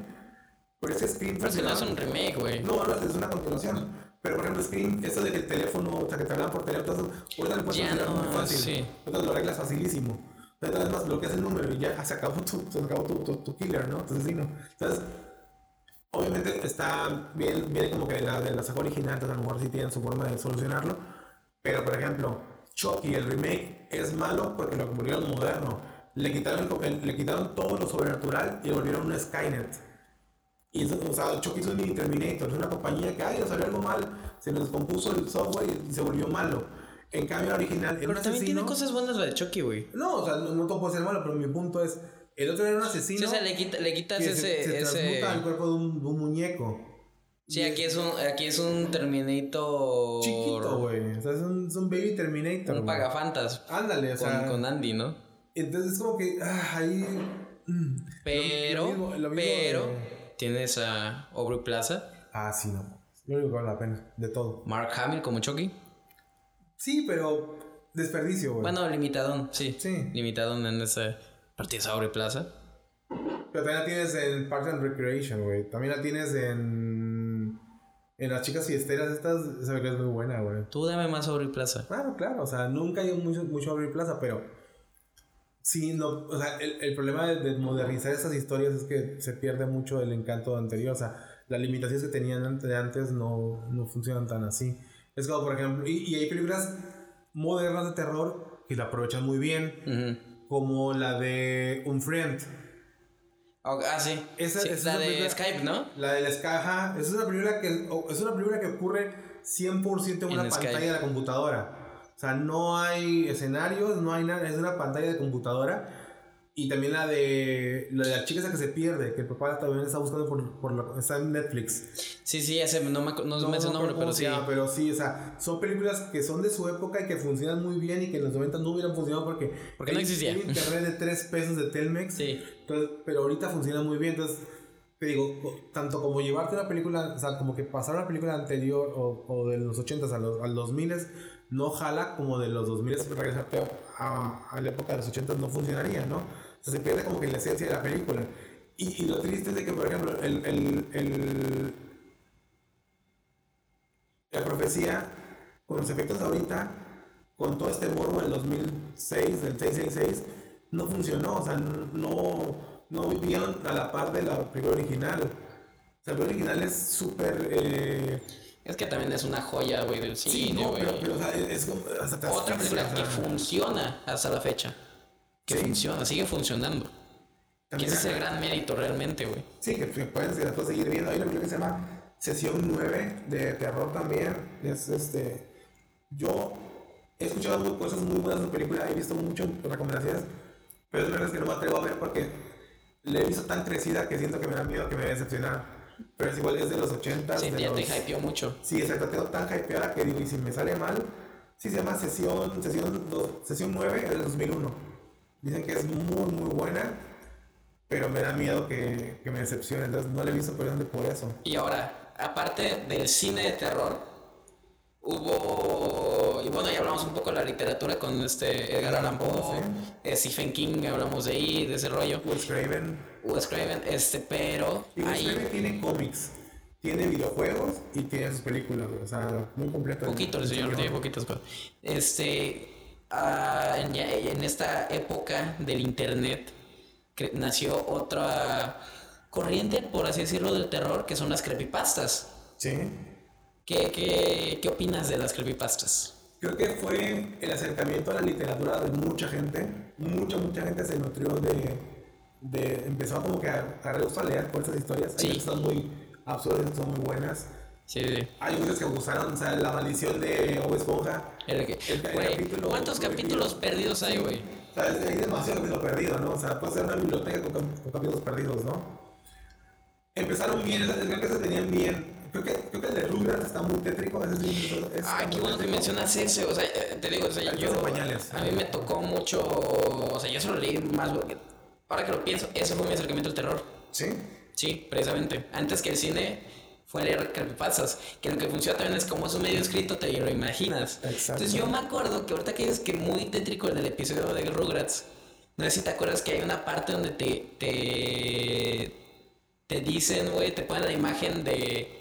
pero es que Pero que no es un remake, güey. no, no, es una continuación. Pero por ejemplo, Scream, eso de que el teléfono, o sea, que te hablan por teléfono, ahorita lo puedes Ya arreglar no, muy fácil. sí. Ahorita lo arreglas facilísimo. Entonces, además, lo que es el número y ya [laughs] se acabó tu, se acabó tu, tu, tu killer, ¿no? Tu asesino. Entonces, obviamente está bien, viene como que de la, de la saga original, entonces a lo mejor sí tienen su forma de solucionarlo. Pero, por ejemplo, Chucky, el remake, es malo porque lo volvieron moderno. Le quitaron, el- le quitaron todo lo sobrenatural y lo volvieron un Skynet. Y eso, o sea, Chucky es un Terminator, es una compañía que, ay, salió algo mal, se les descompuso el software y se volvió malo. En cambio, el original era Pero un también tiene asesino- cosas buenas la de Chucky, güey. No, o sea, no, no todo puede ser malo, pero mi punto es, el otro era un asesino Sí, o sea, le, quita- le quitas que ese... se, se ese... transmuta al cuerpo de un, de un muñeco. Sí, aquí es un, aquí es un Terminator... Chiquito, güey. O sea, es un, es un baby Terminator. Un güey. pagafantas. Ándale, o Con, sea. con Andy, ¿no? Entonces es como que, ah, ahí... mm, Pero, lo mismo- lo mismo pero, de- tienes a Aubrey Plaza, Ah, sí, no. Lo único que vale la pena, de todo. Mark Hamill como Chucky. Sí, pero desperdicio, güey. Bueno, limitadón, sí. Sí. Limitadón en ese partido de Aubrey Plaza. Pero también la tienes en Parks and Recreation, güey. También la tienes en... En las chicas fiesteras estas, esa película es muy buena, güey. Tú dame más Aubrey Plaza. Claro, claro, o sea, nunca hay mucho, mucho Aubrey Plaza, pero sí, no, o sea, el, el problema de, de modernizar estas historias es que se pierde mucho el encanto anterior, o sea, las limitaciones que tenían antes no, no funcionan tan así. Es como, por ejemplo, y, y hay películas modernas de terror que la aprovechan muy bien, como la de Un Friend. Ok, Ah, sí. Esa- Sí, esa es la una de película- Skype, ¿no? La de la escaja, es una película que es una película que ocurre 100% en una En pantalla Skype. de la computadora. O sea, no hay escenarios, no hay nada, es una pantalla de computadora. Y también la de la de la chica esa que se pierde, que el papá también está buscando por, por la- está en Netflix. Sí, sí, ese no me, acu- no me sé el nombre, pero sí. pero sí, o sea, son películas que son de su época y que funcionan muy bien y que en los 90 no hubieran funcionado porque, Porque no existía. hay internet de 3 pesos de Telmex. Sí. Entonces, pero ahorita funciona muy bien. Entonces, te digo, tanto como llevarte una película, o sea, como que pasar una película anterior o, o de los 80s a los, al 2000 no jala como de los 2000 regresarte a, a la época de los 80s no funcionaría, ¿no? O sea, se pierde como que la esencia de la película. Y, y lo triste es que, por ejemplo, el, el, el- la profecía, con los efectos ahorita, con todo este morbo del 2006, del 666, no funcionó, o sea, no, no vivieron a la par de la película original. O sea, la película original es súper... eh, Es que también es una joya, güey, del sí, cine, no, güey. pero, pero, o sea, es como... Hasta te Otra película que funciona hasta la fecha. Que Sí. funciona, sigue funcionando. Que también ese es el gran mérito realmente, güey. Sí, que, que que puedes seguir viendo. Hay una película que se llama Sesión 9 de terror también. Es este. Yo he escuchado cosas muy buenas de la película, he visto muchas recomendaciones, pero es verdad que no me atrevo a ver porque la he visto tan crecida que siento que me da miedo que me vaya a decepcionar. Pero es igual, es de los 80. Sí, ya los... te hypeó mucho. Sí, exacto, tengo tan hypeada que digo, y si me sale mal, sí se llama Sesión, sesión, dos- sesión 9 del 2001. Dicen que es muy, muy buena, pero me da miedo que, que me decepcione, entonces no la he visto precisamente por eso. Y ahora, aparte del cine de terror, hubo, y bueno, ya hablamos un poco de la literatura con este Edgar Allan Poe, eh, Stephen King, hablamos de ahí, de ese rollo. Wes Craven. Wes Craven, este, pero Y Wes Craven tiene cómics, tiene videojuegos y tiene sus películas. O sea, muy completo. poquito el señor, tiene poquitas cosas. Este, ah, en, en esta época del internet nació otra corriente, por así decirlo, del terror, que son las creepypastas. Sí. ¿Qué, qué, qué opinas de las creepypastas? Creo que fue el acercamiento a la literatura de mucha gente. Mucha, mucha gente se nutrió de. de empezó como que a, a gusto a leer por esas historias. Hay Sí. que son muy absurdas, son muy buenas. Sí, sí. Hay muchas que gustaron, o sea, la maldición de Bob Esponja. El que- El- el güey, capítulo ¿Cuántos capítulos perdidos hay, güey? O sea, hay demasiado capítulo perdido, ¿no? O sea, puede ser una biblioteca con, con capítulos perdidos, ¿no? Empezaron bien, creo que se tenían bien. Creo que, creo que el de Rugrats está muy tétrico. Sí, es, Ah, qué bueno que mencionas ese, o sea, eh, te digo, o sea, yo, a mí me tocó mucho, o sea, yo solo leí más, porque- ahora que lo pienso, ese fue mi acercamiento al terror, Sí. sí, precisamente, antes que el cine fue leer creepypastas, que lo que funciona también es como es un medio escrito, te lo imaginas. Exacto. Entonces yo me acuerdo que ahorita que es que muy tétrico en el episodio de Rugrats, no sé si te acuerdas que hay una parte donde te, te, te dicen, güey, te ponen la imagen de,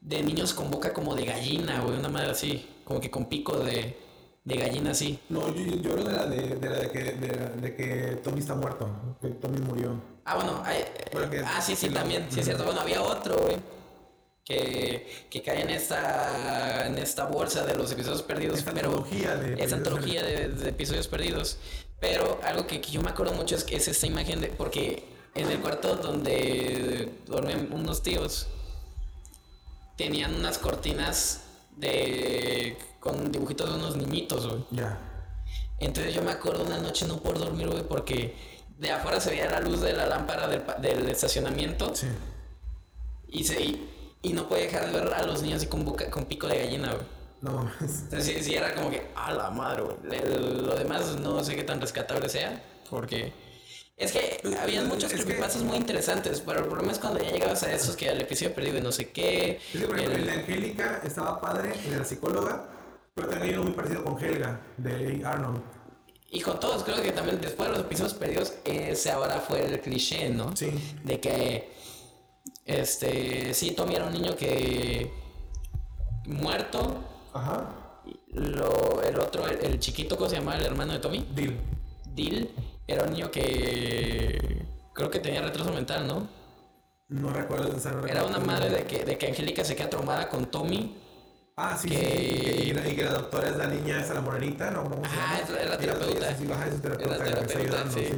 de niños con boca como de gallina, güey, una madre así, como que con pico de, de gallina así. No, yo, yo, yo hablo de la de, de, la de, que, de, la- de que Tommy está muerto. Que Tommy murió. Ah, bueno, hay- que- ah, sí, sí, también, sí es cierto. Bueno, había otro, güey, que, que cae en esta, en esta bolsa de los episodios perdidos, Esta pero antología de esa antología de, de episodios perdidos. Pero algo que, que yo me acuerdo mucho es que es esta imagen de, porque en el cuarto donde duermen unos tíos, tenían unas cortinas de con dibujitos de unos niñitos, güey. Ya. Entonces yo me acuerdo una noche no por dormir, güey, porque de afuera se veía la luz de la lámpara del, estacionamiento Sí. y, se, y, y no podía dejar de ver a los niños así con, boca, con pico de gallina, güey. No mames. Entonces sí, sí era como que, a la madre, güey. Lo demás no sé qué tan rescatable sea, porque... Es que habían muchos Es que- creepypastas muy interesantes, pero el problema es cuando ya llegabas a esos que al episodio perdido y no sé qué. Es que, por ejemplo, el- el de Angélica estaba padre, el de la psicóloga, pero también uno muy parecido con Helga, de Arnold. Y con todos, creo que también después de los episodios perdidos, ese ahora fue el cliché, ¿no? Sí. De que, este, sí, Tommy era un niño que muerto, Ajá. lo, el otro, el, el chiquito, ¿cómo se llamaba el hermano de Tommy? Deal. Dil, era un niño que creo que tenía retraso mental, ¿no? No recuerdo. Era una madre de que, de que Angélica se queda traumada con Tommy. Ah, sí, que- sí. Y que, que la doctora es la niña, esa la morenita, ¿no? ¿Cómo se Ah, es la- terapeuta. Sí, baja, es terapeuta. Era terapeuta, sí. sí.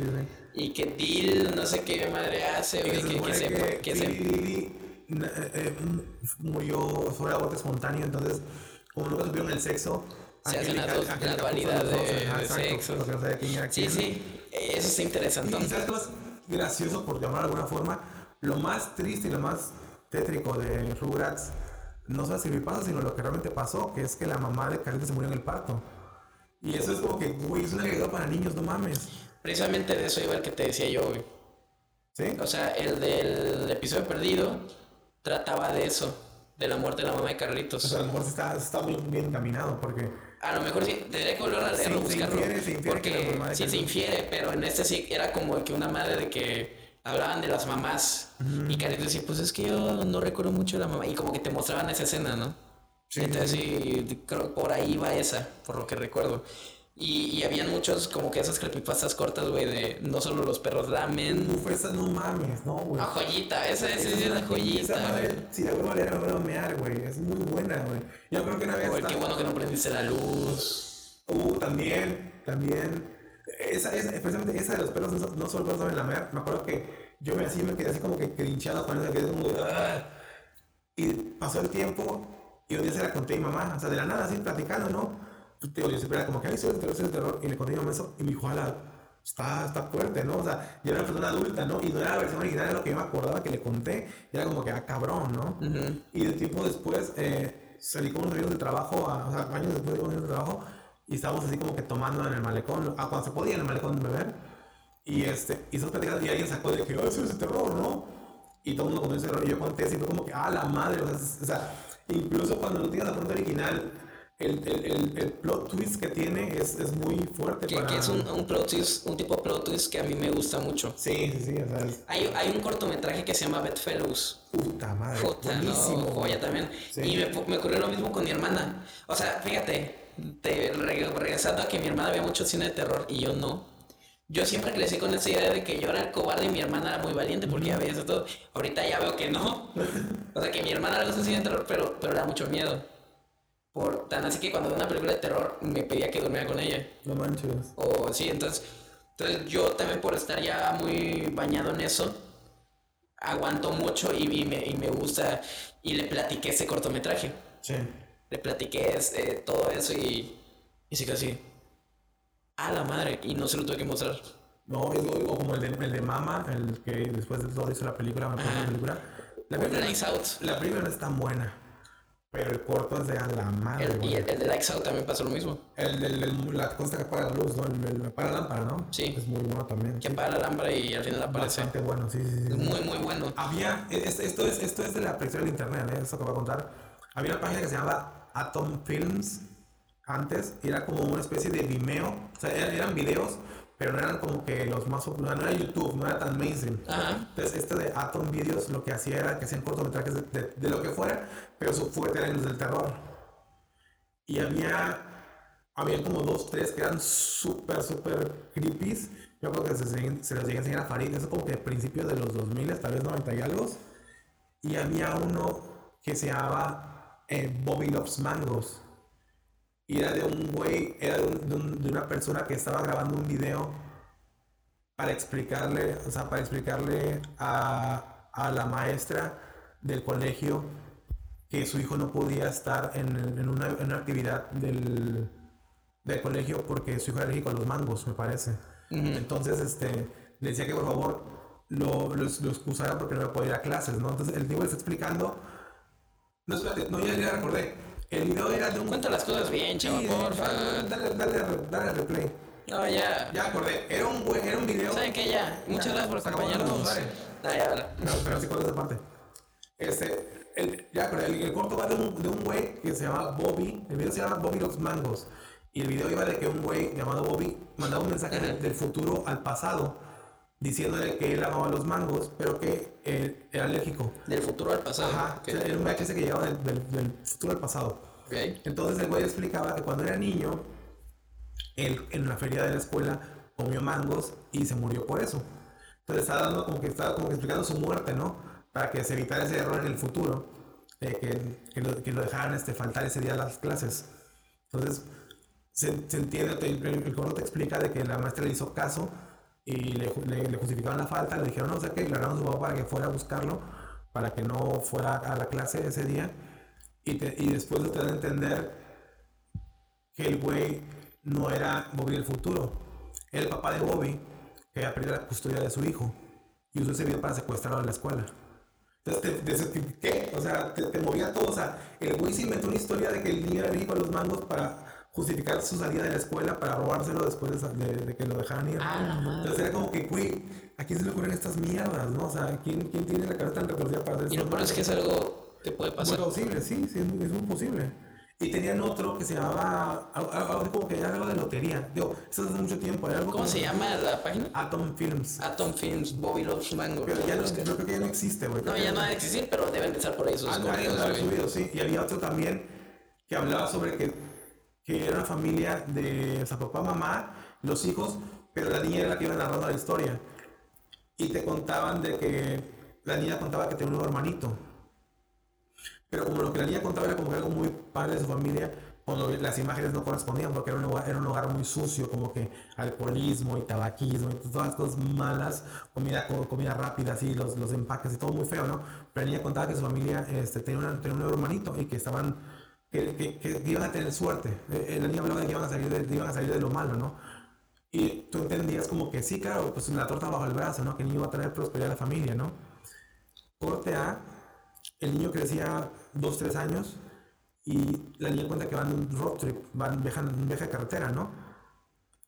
Y que Dil, no sé qué madre hace, Y güey, que, que se, que, se- eh, eh, murió sobre aborto espontáneo, entonces, como nunca tuvieron el sexo, Se hace una dualidad de- era Sí, sí, eso está interesante. Y sabes qué más gracioso, por llamar de alguna forma, lo más triste y lo más tétrico de Rugrats, no las creepypastas, sino lo que realmente pasó, que es que la mamá de Carlita se murió en el parto. Y eso es como que, güey, es una agregado para niños, no mames. Precisamente de eso iba el que te decía yo, güey. ¿Sí? O sea, el del episodio perdido trataba de eso, de la muerte de la mamá de O Carlitos. sea, a lo mejor está, está muy bien encaminado, porque... A lo mejor sí, tendría que volver a leerlo, Sí, se buscarlo. infiere, se infiere la porque sí se infiere, pero en este sí era como que una madre de que hablaban de las mamás. Y Carlitos decía, pues es que yo no recuerdo mucho de la mamá. Y como que te mostraban esa escena, ¿no? Sí, Entonces sí, creo que por ahí va esa, por lo que recuerdo. Y, y habían muchos como que esas creepypastas cortas, güey, de no solo los perros lamen. Uf, esa no mames, no, güey. La joyita, esa, esa es una Esa joyita, madre, güey. si la vuelvo a leer, vuelvo a mear, güey. Es muy buena, güey. Yo creo que una vez... Güey, qué bueno que no prendiste la luz. Uh, también, también. Esa, esa, especialmente esa de los pelos, no, no solo pelos en la mer. Me acuerdo que yo me, así me quedé así como que crinchado con esa, quedé como de, "Ah". Y pasó el tiempo y un día se la conté a mi mamá, o sea, de la nada, así platicando, ¿no? Pues, Tío, yo siempre era como que, ay, soy el terror, soy el terror. Y le conté a mi mamá y me dijo, ala, está, está fuerte, ¿no? O sea, yo era una persona adulta, ¿no? Y no era la versión original de lo que yo me acordaba que le conté. Y era como que, ah, cabrón, ¿no? Y de tiempo después eh, salí con unos amigos de trabajo, a- o sea, años después de unos amigos de trabajo, y estábamos así como que tomando en el malecón, ah, cuando se podía en el malecón beber. Y este, y platicando y alguien sacó de que, oh, eso es de terror, ¿no? Y todo el mundo contó ese error. Y yo conté así, fue como que, ah, la madre. O sea, o sea, incluso cuando no tienes la pregunta original, el, el, el, el plot twist que tiene es, es muy fuerte. Que, para... que es un, un plot twist, un tipo de plot twist que a mí me gusta mucho. Sí, sí, sí. O sea, es Hay, hay un cortometraje que se llama Bedfellows. puta madre. Puta, no, buenísimo. joya también. Sí. Y me, me ocurrió lo mismo con mi hermana. O sea, fíjate, te, reg- regresando a que mi hermana veía mucho cine de terror y yo no. Yo siempre crecí con esa idea de que yo era el cobarde y mi hermana era muy valiente porque ya veía eso todo. Ahorita ya veo que no. [laughs] O sea, que mi hermana le gusta el cine de terror, pero, pero le da mucho miedo. Por, tan así que cuando veo una película de terror me pedía que durmiera con ella. No manches. O sí, entonces, entonces yo también por estar ya muy bañado en eso, aguanto mucho y, y me, y me gusta. Y le platiqué ese cortometraje. Sí. Le platiqué este, todo eso y, y sí que así. A la madre. Y no se lo tuve que mostrar. No, es o como el de, el de Mama, el que después de todo hizo la película, me la película. La película, la película no es tan buena, pero el corto es de a la madre. El, y el, el de Out también pasó lo mismo. El, el- la cosa que apaga la luz, ¿no? El, el apaga la lámpara, ¿no? Sí. Es muy bueno también. Que apaga la lámpara y al final aparece. Bastante bueno, sí, sí, sí. Muy, muy bueno. Había, es- esto, es, esto es de la predicción del internet, ¿eh? eso que voy a contar. Había una página que se llamaba Atom Films antes, y era como una especie de Vimeo, o sea, eran, eran videos, pero no eran como que los más populares, no era YouTube, no era tan mainstream. Ajá. Entonces, este de Atom Videos lo que hacía era que hacían cortometrajes de, de- de lo que fuera, pero su fuerte eran los del terror. Y había, había como dos, tres que eran súper, súper creepies. Yo creo que se, se, se los llegué a enseñar a Farid, eso como que a principios de los 2000, tal vez 90 y algo. Y había uno que se llamaba eh, Bobby Loves Mangos. Y era de un güey, era de, un- de un- de una persona que estaba grabando un video para explicarle, o sea, para explicarle a, a la maestra del colegio que su hijo no podía estar en, en una, en una actividad del, del colegio porque su hijo era alérgico a los mangos, me parece. Entonces, este, le decía que por favor lo, lo, lo excusara porque no iba a poder ir a clases, ¿no? Entonces, el tipo le está explicando. No, espérate, no, ya, ya recordé. El video era de un. Cuenta las cosas bien, chava, Sí, porfa. Dale, dale, dale, dale replay. No, ya. Ya acordé, era un, güey- era un video. ¿Saben qué? Ya. Muchas Ya, gracias por acompañarnos. no, dale. No, ya, habla. No, pero sí con esa parte. Este, el, ya, pero el, el corto va de un, de un güey que se llama Bobby. El video se llama Bobby los mangos. Y el video iba de que un güey llamado Bobby mandaba un mensaje del, del futuro al pasado diciéndole que él amaba los mangos, pero que eh, era alérgico. Del futuro al pasado. Ajá, Ok. o sea, era un VHS que llegaba del, del- del futuro al pasado. Ok. Entonces el güey explicaba que cuando era niño, él en la feria de la escuela comió mangos y se murió por eso. Entonces estaba dando como que estaba como que explicando su muerte, ¿no? Para que se evitara ese error en el futuro, de que, que, lo, que lo dejaran este, faltar ese día a las clases. Entonces se, se entiende, te- el, el corto te explica de que la maestra le hizo caso y le, le, le justificaron la falta, le dijeron, no, que le hablaron a su papá para que fuera a buscarlo, para que no fuera a la clase ese día. Y, te- y después te dan a entender que el güey no era Bobby del futuro. Era el papá de Bobby que había perdido la custodia de su hijo. Y usó ese video para secuestrarlo en la escuela. Entonces, te, te- ¿qué? O sea, te, te movía todo. O sea, el güey se inventó una historia de que el niño era alérgico a los mangos para justificar su salida de la escuela, para robárselo después de, de- de que lo dejaran ir. Ah, madre. Entonces era como que, güey, ¿a quién se le ocurren estas mierdas, no? O sea, ¿quién, quién tiene la cabeza tan retorcida para hacer Y lo peor es que es algo que puede muy pasar. posible, sí, sí, es muy, es muy posible. Y tenían otro que se llamaba, algo, como que era algo de lotería. Digo, eso es hace mucho tiempo, era algo ¿Cómo como se llama la página? Atom Films. Atom Films, Bobby Loves Mango. Pero ya no, yo creo que ya no existe, güey. No, ya no ha de existir, pero deben de estar por ahí sus Ah, no, güey. subido, sí. Y había otro también que hablaba sobre que, era una familia de o papá, mamá, los hijos, pero la niña era la que iba narrando la historia. Y te contaban de que la niña contaba que tenía un hermanito. Pero como lo que la niña contaba era como algo muy padre de su familia, cuando las imágenes no correspondían porque era un lugar, era un lugar muy sucio, como que alcoholismo y tabaquismo y todas las cosas malas, comida, co- comida rápida, así, los, los empaques y todo muy feo, ¿no? Pero la niña contaba que su familia este, tenía, una- tenía un hermanito y que estaban, que, que- iban a tener suerte. Eh, eh, la niña hablaba de que iban a salir de, iban a salir de lo malo, ¿no? Y tú entendías como que sí, claro, pues la torta bajo el brazo, ¿no? Que el niño iba a traer prosperidad a la familia, ¿no? Corte A, el niño crecía dos, tres años y la niña cuenta que van en un road trip, van, viajan en viaje de carretera, ¿no?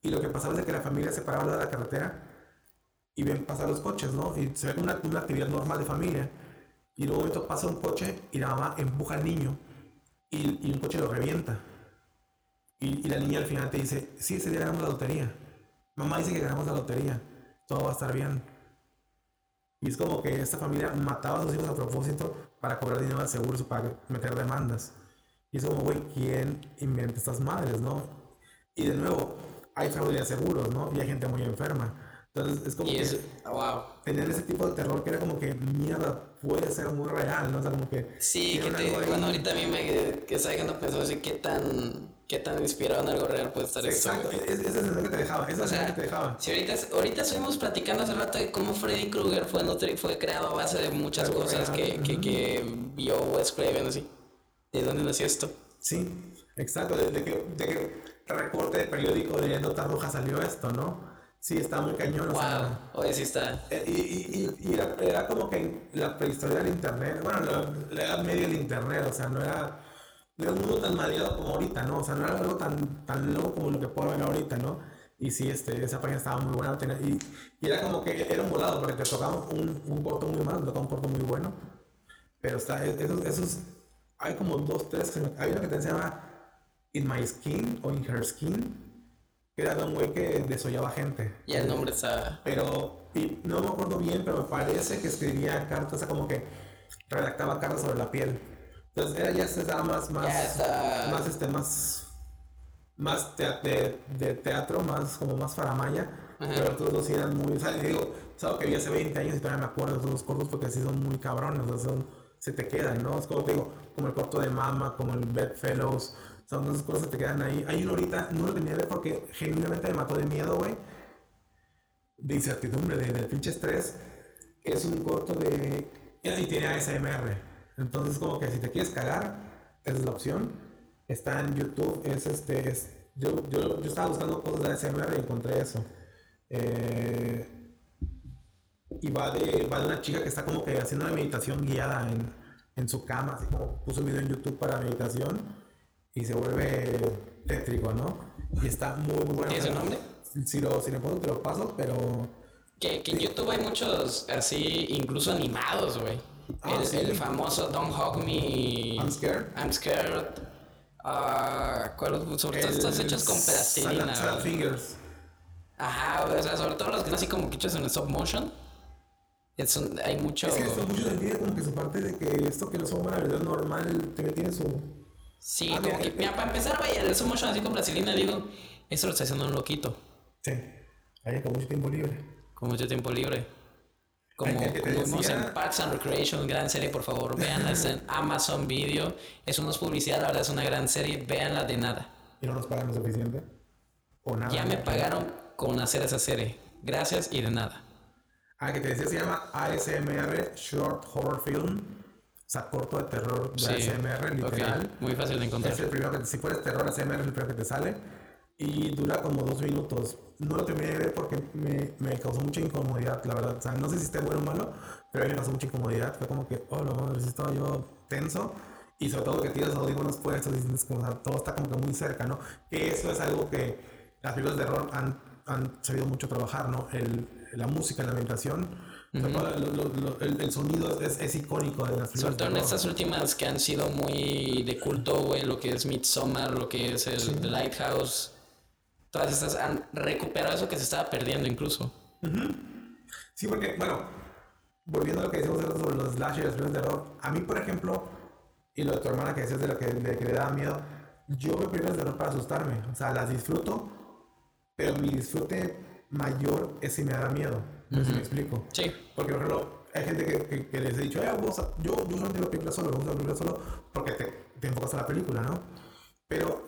Y lo que pasaba es que la familia se paraba de la carretera y ven pasar los coches, ¿no? Y se ve una, una actividad normal de familia. Y luego de pasa un coche y la mamá empuja al niño y, y un coche lo revienta. Y, y la niña al final te dice, sí, ese día ganamos la lotería. Mamá dice que ganamos la lotería. Todo va a estar bien. Y es como que esta familia mataba a sus hijos a propósito para cobrar dinero de seguros o para meter demandas. Y es como, güey, ¿quién inventa estas madres, no? Y de nuevo, hay fraude de seguros, ¿no? Y hay gente muy enferma. Entonces es como Y que es, wow. tener ese tipo de terror que era como que mierda, puede ser muy real, ¿no? O sea, como que. Sí, que te, ahí. bueno, ahorita a mí me que está dejando pensar así qué tan, qué tan inspirado en algo real puede estar esto. Exacto, es, es esa sensación que te dejaba, esa sensación sea, que te dejaba. si ahorita, ahorita estuvimos platicando hace rato de cómo Freddy Krueger fue, nutri- fue creado a base de muchas Algo cosas real, que, que, ujú. que vio Wes Craven así. ¿De dónde nació esto? Sí, exacto, de, de que, de que recorte de periódico de Nota Roja salió esto, ¿no? Sí, está muy cañón, o Wow, sea. oye, sí está. eh, Y, y, y, y era, era como que la prehistoria del internet, bueno, la, edad media del internet, o sea, no era, no era un mundo tan mareado como ahorita, ¿no? O sea, no era algo tan, tan loco como lo que puedo ver ahorita, ¿no? Y sí, este, esa página estaba muy buena, y, y era como que era un volado, porque te tocaba un, un corto muy malo, te tocaba un corto muy bueno, pero está, esos, esos, hay como dos, tres, hay uno que te llama In My Skin o In Her Skin, era un güey que desollaba gente. Ya el nombre está. Pero y no me acuerdo bien, pero me parece que escribía cartas, o sea, como que redactaba cartas sobre la piel. Entonces era ya se daba más, más, Ya está. más este, más, más tea- de, de teatro, más como más faramaya. Pero todos los sí eran muy, o sea, digo, es algo que vi hace 20 años y todavía me acuerdo de esos dos cortos porque sí son muy cabrones, o sea, son, se te quedan, ¿no? Es como te digo, como el corto de Mama, como el Bedfellows, son esas cosas que te quedan ahí. Hay uno ahorita, no lo ver porque genuinamente me mató de miedo, güey de incertidumbre, de, del pinche estrés, es un corto de... Y tiene ASMR. Entonces, como que si te quieres cagar, esa es la opción. Está en YouTube, es este... Es, yo, yo, yo estaba buscando cosas de ASMR y encontré eso. Eh, y va de, va de una chica que está como que haciendo una meditación guiada en, en su cama, así como puso un video en YouTube para meditación y se vuelve tétrico, ¿no? Y está muy, muy bueno. ¿Tiene su nombre? Si lo, si lo puedo, te lo paso, pero. Que, que en YouTube hay muchos así, incluso animados, güey. Ah, el, sí. el famoso Don't Hug Me. I'm scared. I'm scared. Ah, ¿cuál- sobre todo estos el hechos con plastilina. Güey. Fingers. Ajá, o sea, sobre todo los que son así como que hechos en stop motion. Es un- hay mucho. Es que esto mucho sentido como que su parte de que esto que no son una realidad normal tiene, tiene su. Sí, Ah, como que, mira, para empezar, vaya, el motion así con plastilina, digo, eso lo está haciendo un loquito. Sí. Hay con mucho tiempo libre. Con mucho tiempo libre. Como, vimos en Parks and Recreation, gran serie, por favor, véanla, está en Amazon Video. Eso no es publicidad, la verdad es una gran serie, véanla de nada. Y no nos pagan lo suficiente. O nada. Ya me pagaron con hacer esa serie. Gracias y de nada. Ah, que te decía se llama ASMR Short Horror Film. O sea, corto de terror de Sí. ASMR, literal. Muy fácil de encontrar. Es el primero que si fueres terror ASMR es el primero que te sale y dura como dos minutos. No lo terminé de ver porque me, me causó mucha incomodidad, la verdad. O sea, no sé si esté bueno o malo, pero a mí me causó mucha incomodidad. Fue como que, oh, la madre, sí estaba yo tenso. Y sobre todo que tienes audífonos puestos y como, o sea, todo está como que muy cerca, ¿no? Que eso es algo que las películas de terror han, han sabido mucho trabajar, ¿no? El, la música, la ambientación, lo- lo- lo- el, el sonido es, es icónico de las Sobre todo en estas últimas que han sido muy de culto, güey, lo que es Midsommar, lo que es el The Lighthouse. Todas estas han recuperado eso que se estaba perdiendo incluso. Sí, porque, bueno, volviendo a lo que rato sobre los slashers, las películas de terror, a mí, por ejemplo, y lo de tu hermana que decías de lo que, de que le daba miedo, yo veo películas de terror para asustarme. O sea, las disfruto, pero mi disfrute mayor es si me da miedo. No sé si me explico. Sí. Porque, por ejemplo, hay gente que, que- que les he dicho, "Eh, vos yo, yo solamente veo películas solo, me gusta ver películas solo porque te, te enfocas a la película, ¿no? Pero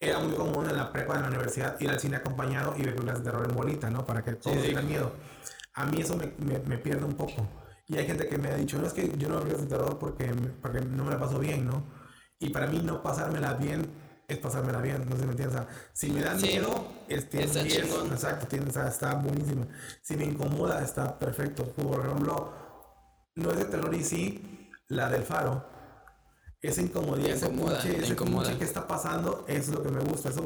era muy común en la prepa, en la universidad, ir al cine acompañado y ver películas de terror en bolita, ¿no? Para que todos sí. tengan miedo. A mí eso me, me, me pierde un poco. Y hay gente que me ha dicho, no es que yo no veo películas de terror porque, me- porque no me la paso bien, ¿no? Y para mí no pasármela bien es pasármela bien, no sé si me entiendes. O sea, si me da Sí. miedo, es, Está 10, chingón. Exacto, tiene, o sea, está buenísimo. Si me incomoda, está perfecto. Por ejemplo, no es de terror y sí, la del faro. Esa incomodidad, ese te ese pinche que está pasando, es lo que me gusta. Eso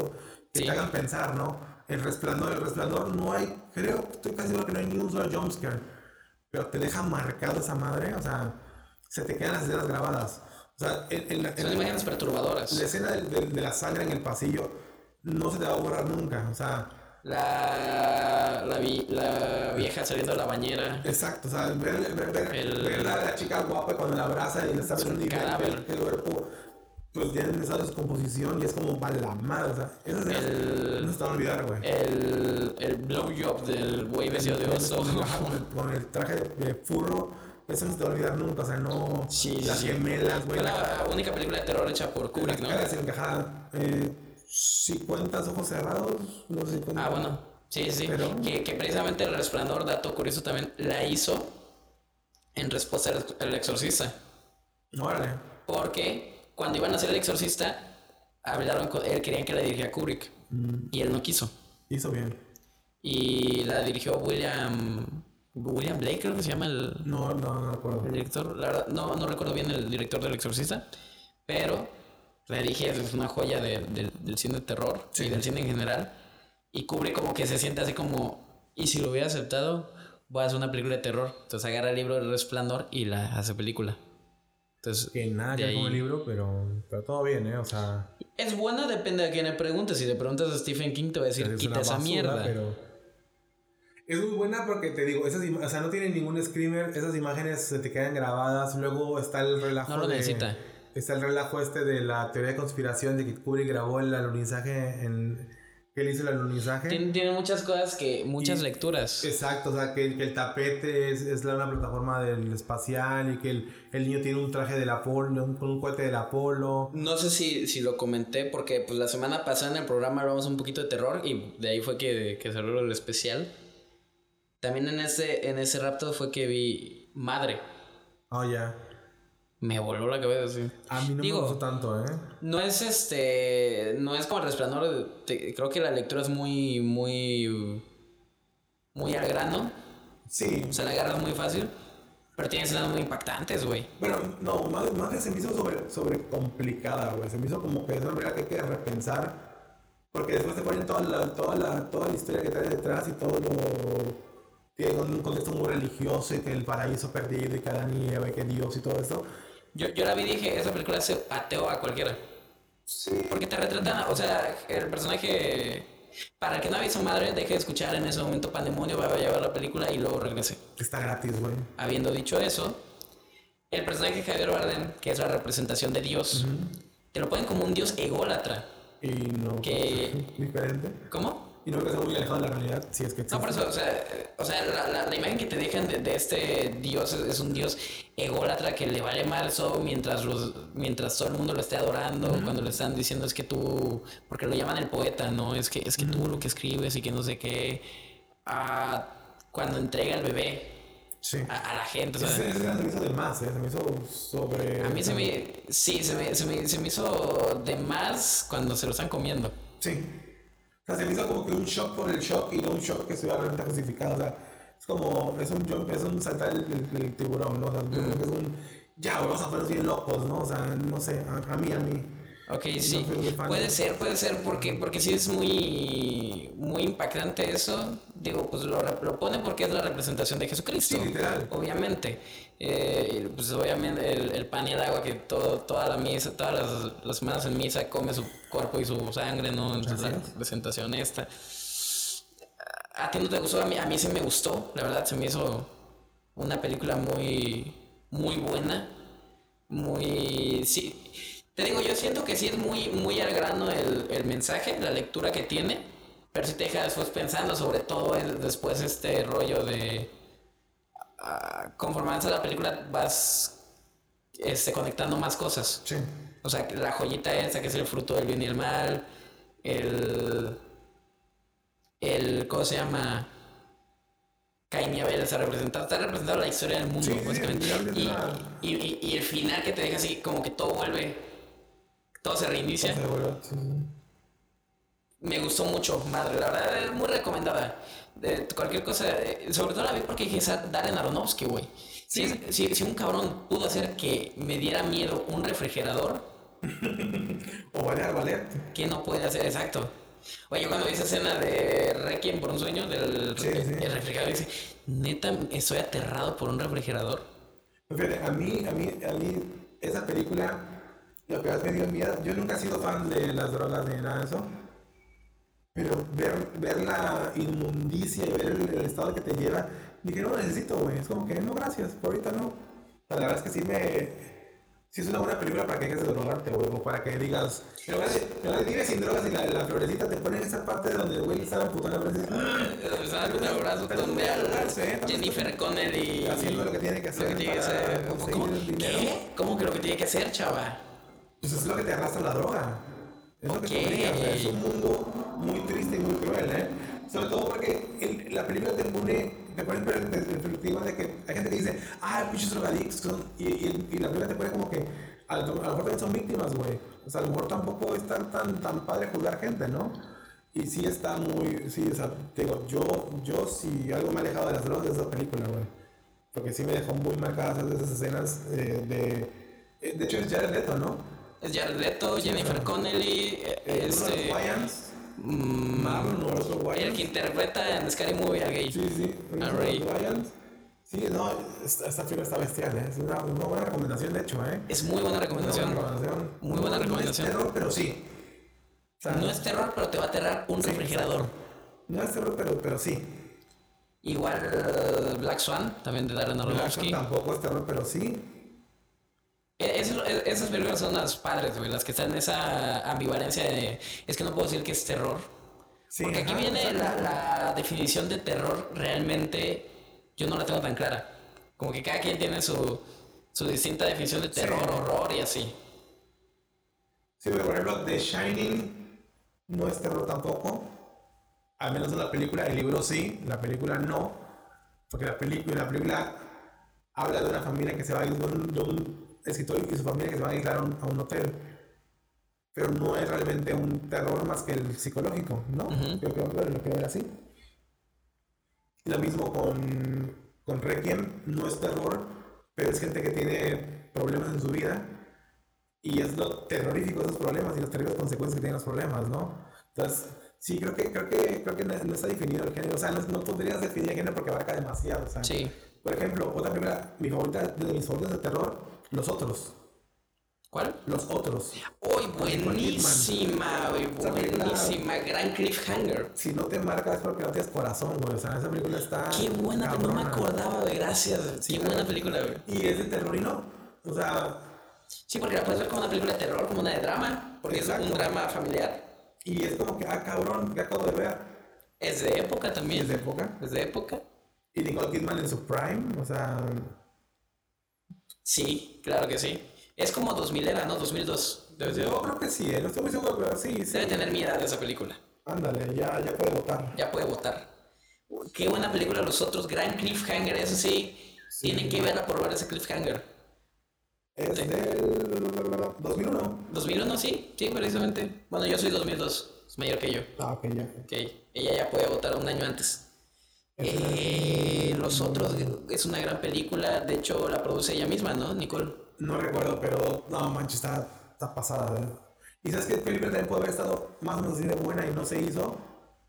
que Sí. te hagan pensar, ¿no? El resplandor, el resplandor no hay, creo, estoy casi seguro que no hay ni un solo jumpscare. Pero te deja marcado esa madre, o sea, se te quedan las escenas grabadas. O sea, en, en la, en Son la- imágenes perturbadoras. la escena del- del- de, la sangre en el pasillo no se te va a borrar nunca. O sea, La, la, vi- la vieja saliendo de la bañera. exacto. O sea, ver, ver, ver, El- ver a la chica guapa cuando la abraza y le está cadáver. que el cuerpo pues ya en estado de descomposición y es como para la madre. O sea, esas escenas El- no se te van a olvidar, güey. El, el blowjob del güey vestido de oso. Con, el, con el traje de, de furro, eso no se te va a olvidar nunca. O sea, no. Sí, las sí. gemelas, güey. Fue La, la única película de terror hecha por Kubrick, ¿no? cara desencajada. Eh, si cuentas ojos cerrados, no sé si cuentas. Ah, bueno. Sí, sí. Pero- Que, que precisamente El Resplandor, dato curioso también, la hizo en respuesta al Exorcista. Órale. Porque cuando iban a hacer El Exorcista, hablaron con él, querían que la dirigiera Kubrick. Y él no quiso. Hizo bien. Y la dirigió William. William Blake, creo que se llama el, No, no, no recuerdo. el director. La verdad, no, no recuerdo bien el director del Exorcista. Pero la dije, es una joya de- del- del cine de terror y del cine en general. Y Kubrick como que se siente así como, y si lo hubiera aceptado, voy a hacer una película de terror. Entonces agarra el libro del resplandor y la hace película. Entonces, Que nada que con el libro, pero, pero todo bien, ¿eh? O sea, Es buena, depende de quién le preguntes. Si le preguntas a Stephen King, te va a decir, es quita esa basura, mierda. pero... Es muy buena porque te digo, esas o sea, no tiene ningún screamer, esas imágenes se te quedan grabadas, luego está el relajo No lo de- necesita. Está el relajo este de la teoría de conspiración de que Kubrick grabó el alunizaje en que él hizo el alunizaje. Tiene, tiene muchas cosas que, muchas Y- lecturas. Exacto, o sea, que, que el tapete es, es la, una plataforma del espacial y que el, el niño tiene un traje del Apolo, un, con un cohete del Apolo. No sé si, si lo comenté porque pues la semana pasada en el programa hablamos un poquito de terror y de ahí fue que, que salió el especial. También en ese, en ese rapto fue que vi Madre. Oh, ya. Me voló la cabeza así. A mí no Digo- me gustó tanto, ¿eh? No es este. No es como el resplandor. te- creo que la lectura es muy. muy. muy al grano. Sí. Se la agarras muy fácil. Pero tiene escenas muy impactantes, güey. Bueno, no, más, más que se me hizo sobre, sobre complicada, güey. Se me hizo como que es una manera que hay que repensar. Porque después te ponen toda la, toda la, toda la historia que trae detrás y todo lo. Tiene un contexto muy religioso y que el paraíso perdido y que Eva y que Dios y todo eso. Yo, yo la vi y dije, esa película hace ateo a cualquiera. Sí. Porque te retratan, o sea, el personaje. Para el que no ha visto madre, deje de escuchar en ese momento Pandemonio, va a llevar la película y luego regrese. Está gratis, güey. Habiendo dicho eso, el personaje de Javier Bardem, que es la representación de Dios, te lo ponen como un dios ególatra. Y no. Que- [laughs] Diferente. ¿Cómo? Y no creo que sea muy alejado de la realidad, si es que existe. No, por eso, o sea, o sea la, la- la imagen que te dejan de, de este dios es, es un dios ególatra que le vale mal eso mientras, los, mientras todo el mundo lo esté adorando, cuando le están diciendo es que tú, porque lo llaman el poeta, ¿no? Es que, es que tú lo que escribes y que no sé qué, Ah, cuando entrega el bebé Sí. a, a la gente, se me hizo de más, ¿eh? Se me hizo sobre. a mí se me, sí, se me, se me, se me hizo de más cuando se lo están comiendo. Sí. O sea, se me hizo como que un shock por el shock y no un shock que estuviera realmente justificado. O sea, es como, es un jump, es un saltar el, el- el tiburón, ¿no? O sea, que es un, ya, vamos a ponernos bien locos, ¿no? O sea, no sé, a, a mí, a mí. Ok, sí, fan. puede ser, puede ser, porque, porque sí es muy, muy impactante eso. Digo, pues lo, lo pone porque es la representación de Jesucristo. Sí, literal. Obviamente. Eh, pues obviamente el, el pan y el agua que todo, toda la misa, todas las, las semanas en misa come su cuerpo y su sangre, ¿no? Entonces la representación esta. A ti no te gustó, a mí, a mí sí me gustó, la verdad se me hizo una película muy, muy buena, muy, sí, te digo, yo siento que sí es muy, muy al grano el, el mensaje, la lectura que tiene, pero sí te deja después pensando sobre todo el- después este rollo de, ah, conforme avanza la película vas este, conectando más cosas. Sí. O sea, la joyita esa que es el fruto del bien y el mal, el... el ¿Cómo se llama? Caín y Abel representado, está representado la historia del mundo, Sí, básicamente. Y, y- y- y el final que te deja así, como que todo vuelve, todo se reinicia. Se sí. Me gustó mucho, madre, la verdad es muy recomendada. De cualquier cosa, eh, sobre todo la vi porque dije, Darren Aronofsky, güey. Si, es- si, si un cabrón pudo hacer que me diera miedo un refrigerador, [laughs] O valer, valer. ¿qué no puede hacer exacto? Oye, cuando vi esa escena de Requiem por un sueño del Sí, sí. el refrigerador, dice, neta, estoy aterrado por un refrigerador. Pues Fíjate, a mí, a mí, a mí, esa película, lo que más me dio miedo, yo nunca he sido fan de las drogas ni nada de eso, pero ver, ver la inmundicia y ver el, el estado que te lleva, dije, no lo necesito, güey, es como que, no, gracias, por ahorita no. La verdad es que sí me... Sí es una buena película para que dejes de drogarte, güey, o para que digas, en lugar de, en lugar de vive sin drogas y la, la florecita te ponen esa parte donde el güey le estaba putando la florecita. ¿Sabes? Un abrazo Pero donde no al drogarse, ¿eh? Jennifer Connelly Haciendo lo que tiene que lo que hacer tiene que hacer. ¿Cómo, el. ¿Qué? ¿Cómo que lo que tiene que hacer, chava? Pues es lo que te arrastra la droga. Es lo que te obliga, o sea, Es un mundo muy triste y muy cruel, ¿eh? Sobre todo porque el- la película te pone, te pone en per- en perspectiva de que hay gente que dice, ah, pinches drogadictos. son-", Y, y, y la película te pone como que a lo, a lo mejor también son víctimas, güey. O sea, a lo mejor tampoco es tan, tan, tan padre juzgar gente, ¿no? Y sí está muy, sí, o sea, te digo, yo, yo sí algo me ha alejado de las drogas de esa película, güey. Porque sí me dejó muy marcadas esas escenas eh, de... eh, De hecho es Jared Leto, ¿no? Es Jared Leto, Jennifer Connelly, eh, Eh, este, Wayans, Marlon o otro el Wayans. que interpreta en Scary Movie a gay. Sí, sí, Ah, Ray. Wayans. Sí, no, esta, esta está bestial, ¿eh? es una, una buena recomendación, de hecho, ¿eh? Es muy buena recomendación. buena recomendación. Muy buena No- recomendación. No es terror, pero sí. O sea, No es terror, pero te va a aterrar un Sí, refrigerador. no es terror, pero, pero sí. Igual eh, Black Swan, también de Darren Black Aronofsky. Swan tampoco es terror, pero sí. Eh, eso- eh, esas películas son las padres, güey, las que están en esa ambivalencia de... Es que no puedo decir que es terror. sí Porque aquí ajá, viene la, la definición de terror realmente... Yo no la tengo tan clara. Como que cada quien tiene su, su distinta definición de terror, Sí. horror y así. Sí, pero por ejemplo, The Shining no es terror tampoco. Al menos en la película, el libro sí, la película no. Porque la película, la película habla de una familia que se va a ir de un, de un escritor y su familia que se va a aislar a un, a un hotel. Pero no es realmente un terror más que el psicológico, ¿no? Yo creo que lo quiero ver así. Lo mismo con, con Requiem, no es terror, pero es gente que tiene problemas en su vida y es lo terrorífico de esos problemas y las terribles consecuencias que tienen los problemas, ¿no? Entonces, sí, creo que, creo que, creo que no, no está definido el género, o sea, no, no podrías definir el género porque abarca demasiado, o sea. Sí. Por ejemplo, otra película, mi favorita, de mis favoritas de terror, Los Otros. ¿Cuál? Los Otros. ¡Uy, buenísima, güey! Buenísima, gran cliffhanger. Si no te marca es porque no tienes corazón, güey, o sea, esa película está Qué buena, pero no me cabrona. acordaba, güey, gracias. Qué buena película, güey. Y es de terror y no, o sea, Sí, porque la puedes ver como una película de terror, como una de drama, porque es un drama familiar. y es como que, ah, cabrón, que acabo de ver. Es de época también. es de época. Es de época. Y Nicole Kidman en su prime, o sea, Sí, claro que sí. Es como 2000 era, ¿no? 2002. Debe, ser- yo creo que sí, eh, no estoy muy seguro, pero sí, sí. debe tener mi edad esa película. Ándale, ya, ya puede votar. Ya puede votar. Qué buena película los otros. Gran cliffhanger, eso sí. Tienen que verla por ver ese cliffhanger. Es del 2001. 2001, sí, sí, precisamente. Bueno, yo soy 2002, es mayor que yo. Ah, ok, ya. Ok, ella ya puede votar un año antes. Eh, los otros es una gran película, de hecho la produce ella misma, ¿no, Nicole? No recuerdo, pero no manches, está, está pasada. ¿eh? ¿Y sabes qué película también puede haber estado más o menos así de buena y no se hizo?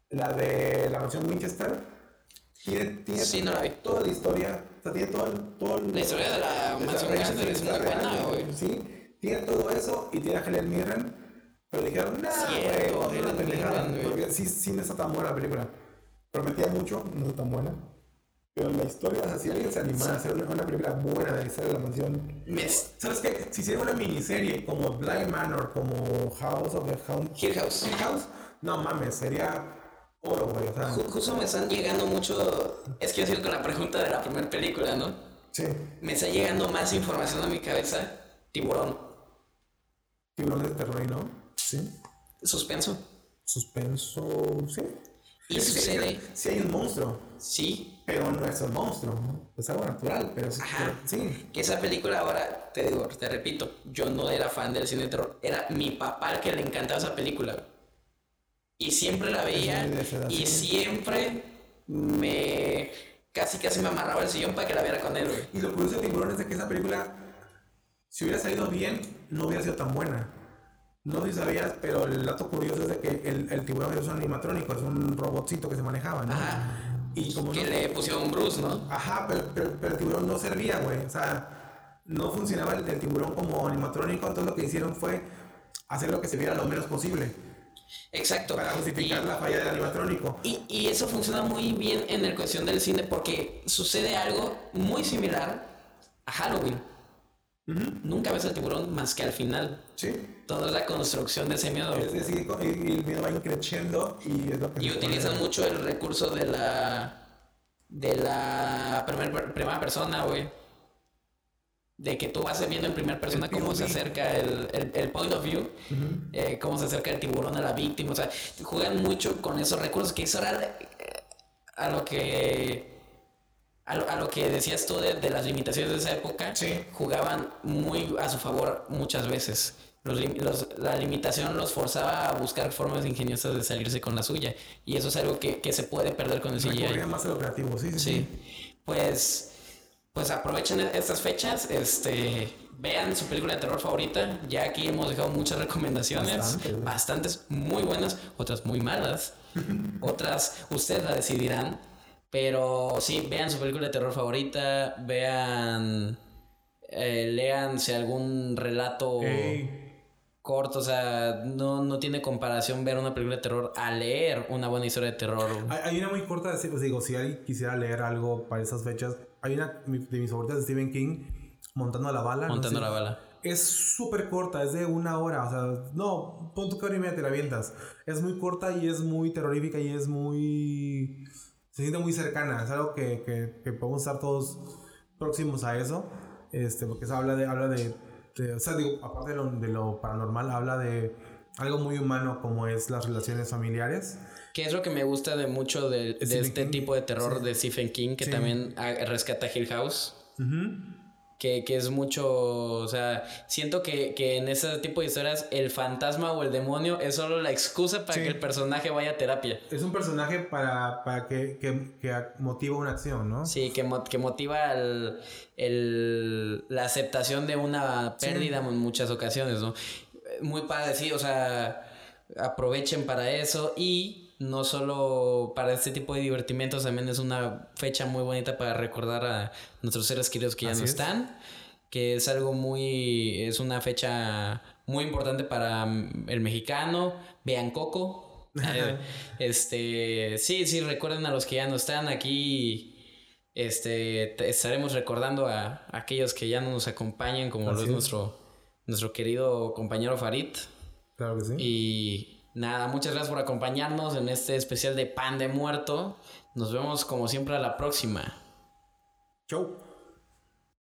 La de la mansión Winchester. Tiene, tiene Sí, no la vi. toda la historia, o sea, tiene todo. Todo el- La historia de la es mansión Winchester es muy buena, güey. Sí, tiene todo eso y tiene a Helen Mirren. Pero dijeron, nah, güey, pendejada", Mirren, güey. Porque sí, sí no está tan buena la película. Prometía mucho, no está tan buena. Pero la historia, o sea, si alguien se animara a hacer una, una película buena de la historia de la mansión. ¿Sabes qué? Si hiciera una miniserie como Blind Manor, como House of the Hound, Hill House. Hill House, no mames, sería oro, güey. O sea, Ju- Justo me están llegando mucho, es que yo sigo con la pregunta de la primera película, ¿no? sí, Me está llegando más información a mi cabeza. Tiburón, tiburones de terror, y ¿no? Sí. suspenso. Suspenso, sí. Y sucede, Sí, hay un monstruo, sí, pero no es un monstruo, ¿no? es algo natural, pero sí. Ajá. pero sí. que esa película ahora, te digo, te repito, yo no era fan del cine de terror, era mi papá el que le encantaba esa película. Y siempre la veía y siempre me casi casi me amarraba el sillón para que la viera con él. Y lo curioso de Tiburón es de que esa película, si hubiera salido bien, no hubiera sido tan buena. No sé si sabías, pero el dato curioso es de que el, el tiburón es un animatrónico, es un robotcito que se manejaba, ¿no? Ajá. Y como Que no- le pusieron Bruce, ¿no? Ajá, pero, pero, pero el tiburón no servía, güey. O sea, no funcionaba el, el tiburón como animatrónico. Entonces lo que hicieron fue hacer lo que se viera lo menos posible Exacto. para justificar Y- la falla del animatrónico. Y, y eso funciona muy bien en la cuestión del cine porque sucede algo muy similar a Halloween. Nunca ves al tiburón más que al final. Sí. Toda la construcción de ese miedo. Es decir, y, y el miedo va creciendo y es lo que Y mucho el recurso de la. de la primer- primera persona, güey. De que tú vas viendo en primera persona cómo se acerca el, el, el point of view, eh, cómo se acerca el tiburón a la víctima. O sea, juegan mucho con esos recursos que eso era eh, a lo que. A lo, a lo que decías tú de, de las limitaciones de esa época, Sí. jugaban muy a su favor muchas veces. Los los- la limitación los forzaba a buscar formas ingeniosas de salirse con la suya. Y eso es algo que, que se puede perder con el CGI. más creativo, sí, sí. sí. Pues, pues aprovechen estas fechas. Este, vean su película de terror favorita. Ya aquí hemos dejado muchas recomendaciones. Bastante, bastantes muy buenas, otras muy malas. [laughs] otras ustedes la decidirán. Pero sí, vean su película de terror favorita. Vean. Eh, léanse algún relato Ey, corto. O sea, no, no tiene comparación ver una película de terror a leer una buena historia de terror. Hay, una muy corta, de- pues digo, si alguien quisiera leer algo para esas fechas, hay una de mis favoritas de Stephen King, Montando la bala. no Montando sé. la bala. Es súper corta, es de una hora, o sea, no, pon tu hora y media te la avientas. Es muy corta y es muy terrorífica y es muy... Se siente muy cercana, es algo que, que, que podemos estar todos próximos a eso, este, porque eso habla de, habla de, de- o sea, digo, aparte de lo, de lo paranormal, habla de algo muy humano como es las relaciones familiares. Que es lo que me gusta de mucho de, de este King. tipo de terror de Stephen King, que Sí. también ah, rescata Hill House. Ujú. Que, que es mucho, o sea, siento que, que en ese tipo de historias el fantasma o el demonio es solo la excusa para Sí. que el personaje vaya a terapia. Es un personaje para, para que, que, que motiva una acción, ¿no? Sí, que, que motiva el, el- la aceptación de una pérdida en muchas ocasiones, ¿no? Muy padre, sí, o sea, aprovechen para eso y no solo para este tipo de divertimentos, también es una fecha muy bonita para recordar a nuestros seres queridos que ya Así no es. están, que es algo muy, es una fecha muy importante para mm, el mexicano, vean Coco. [laughs] Eh, este, sí, sí, recuerden a los que ya no están aquí. Este, te- estaremos recordando a, a aquellos que ya no nos acompañan, como lo es. nuestro, nuestro querido compañero Farid. Claro que sí. Y nada, muchas gracias por acompañarnos en este especial de Pan de Muerto. Nos vemos como siempre a la próxima. Chau.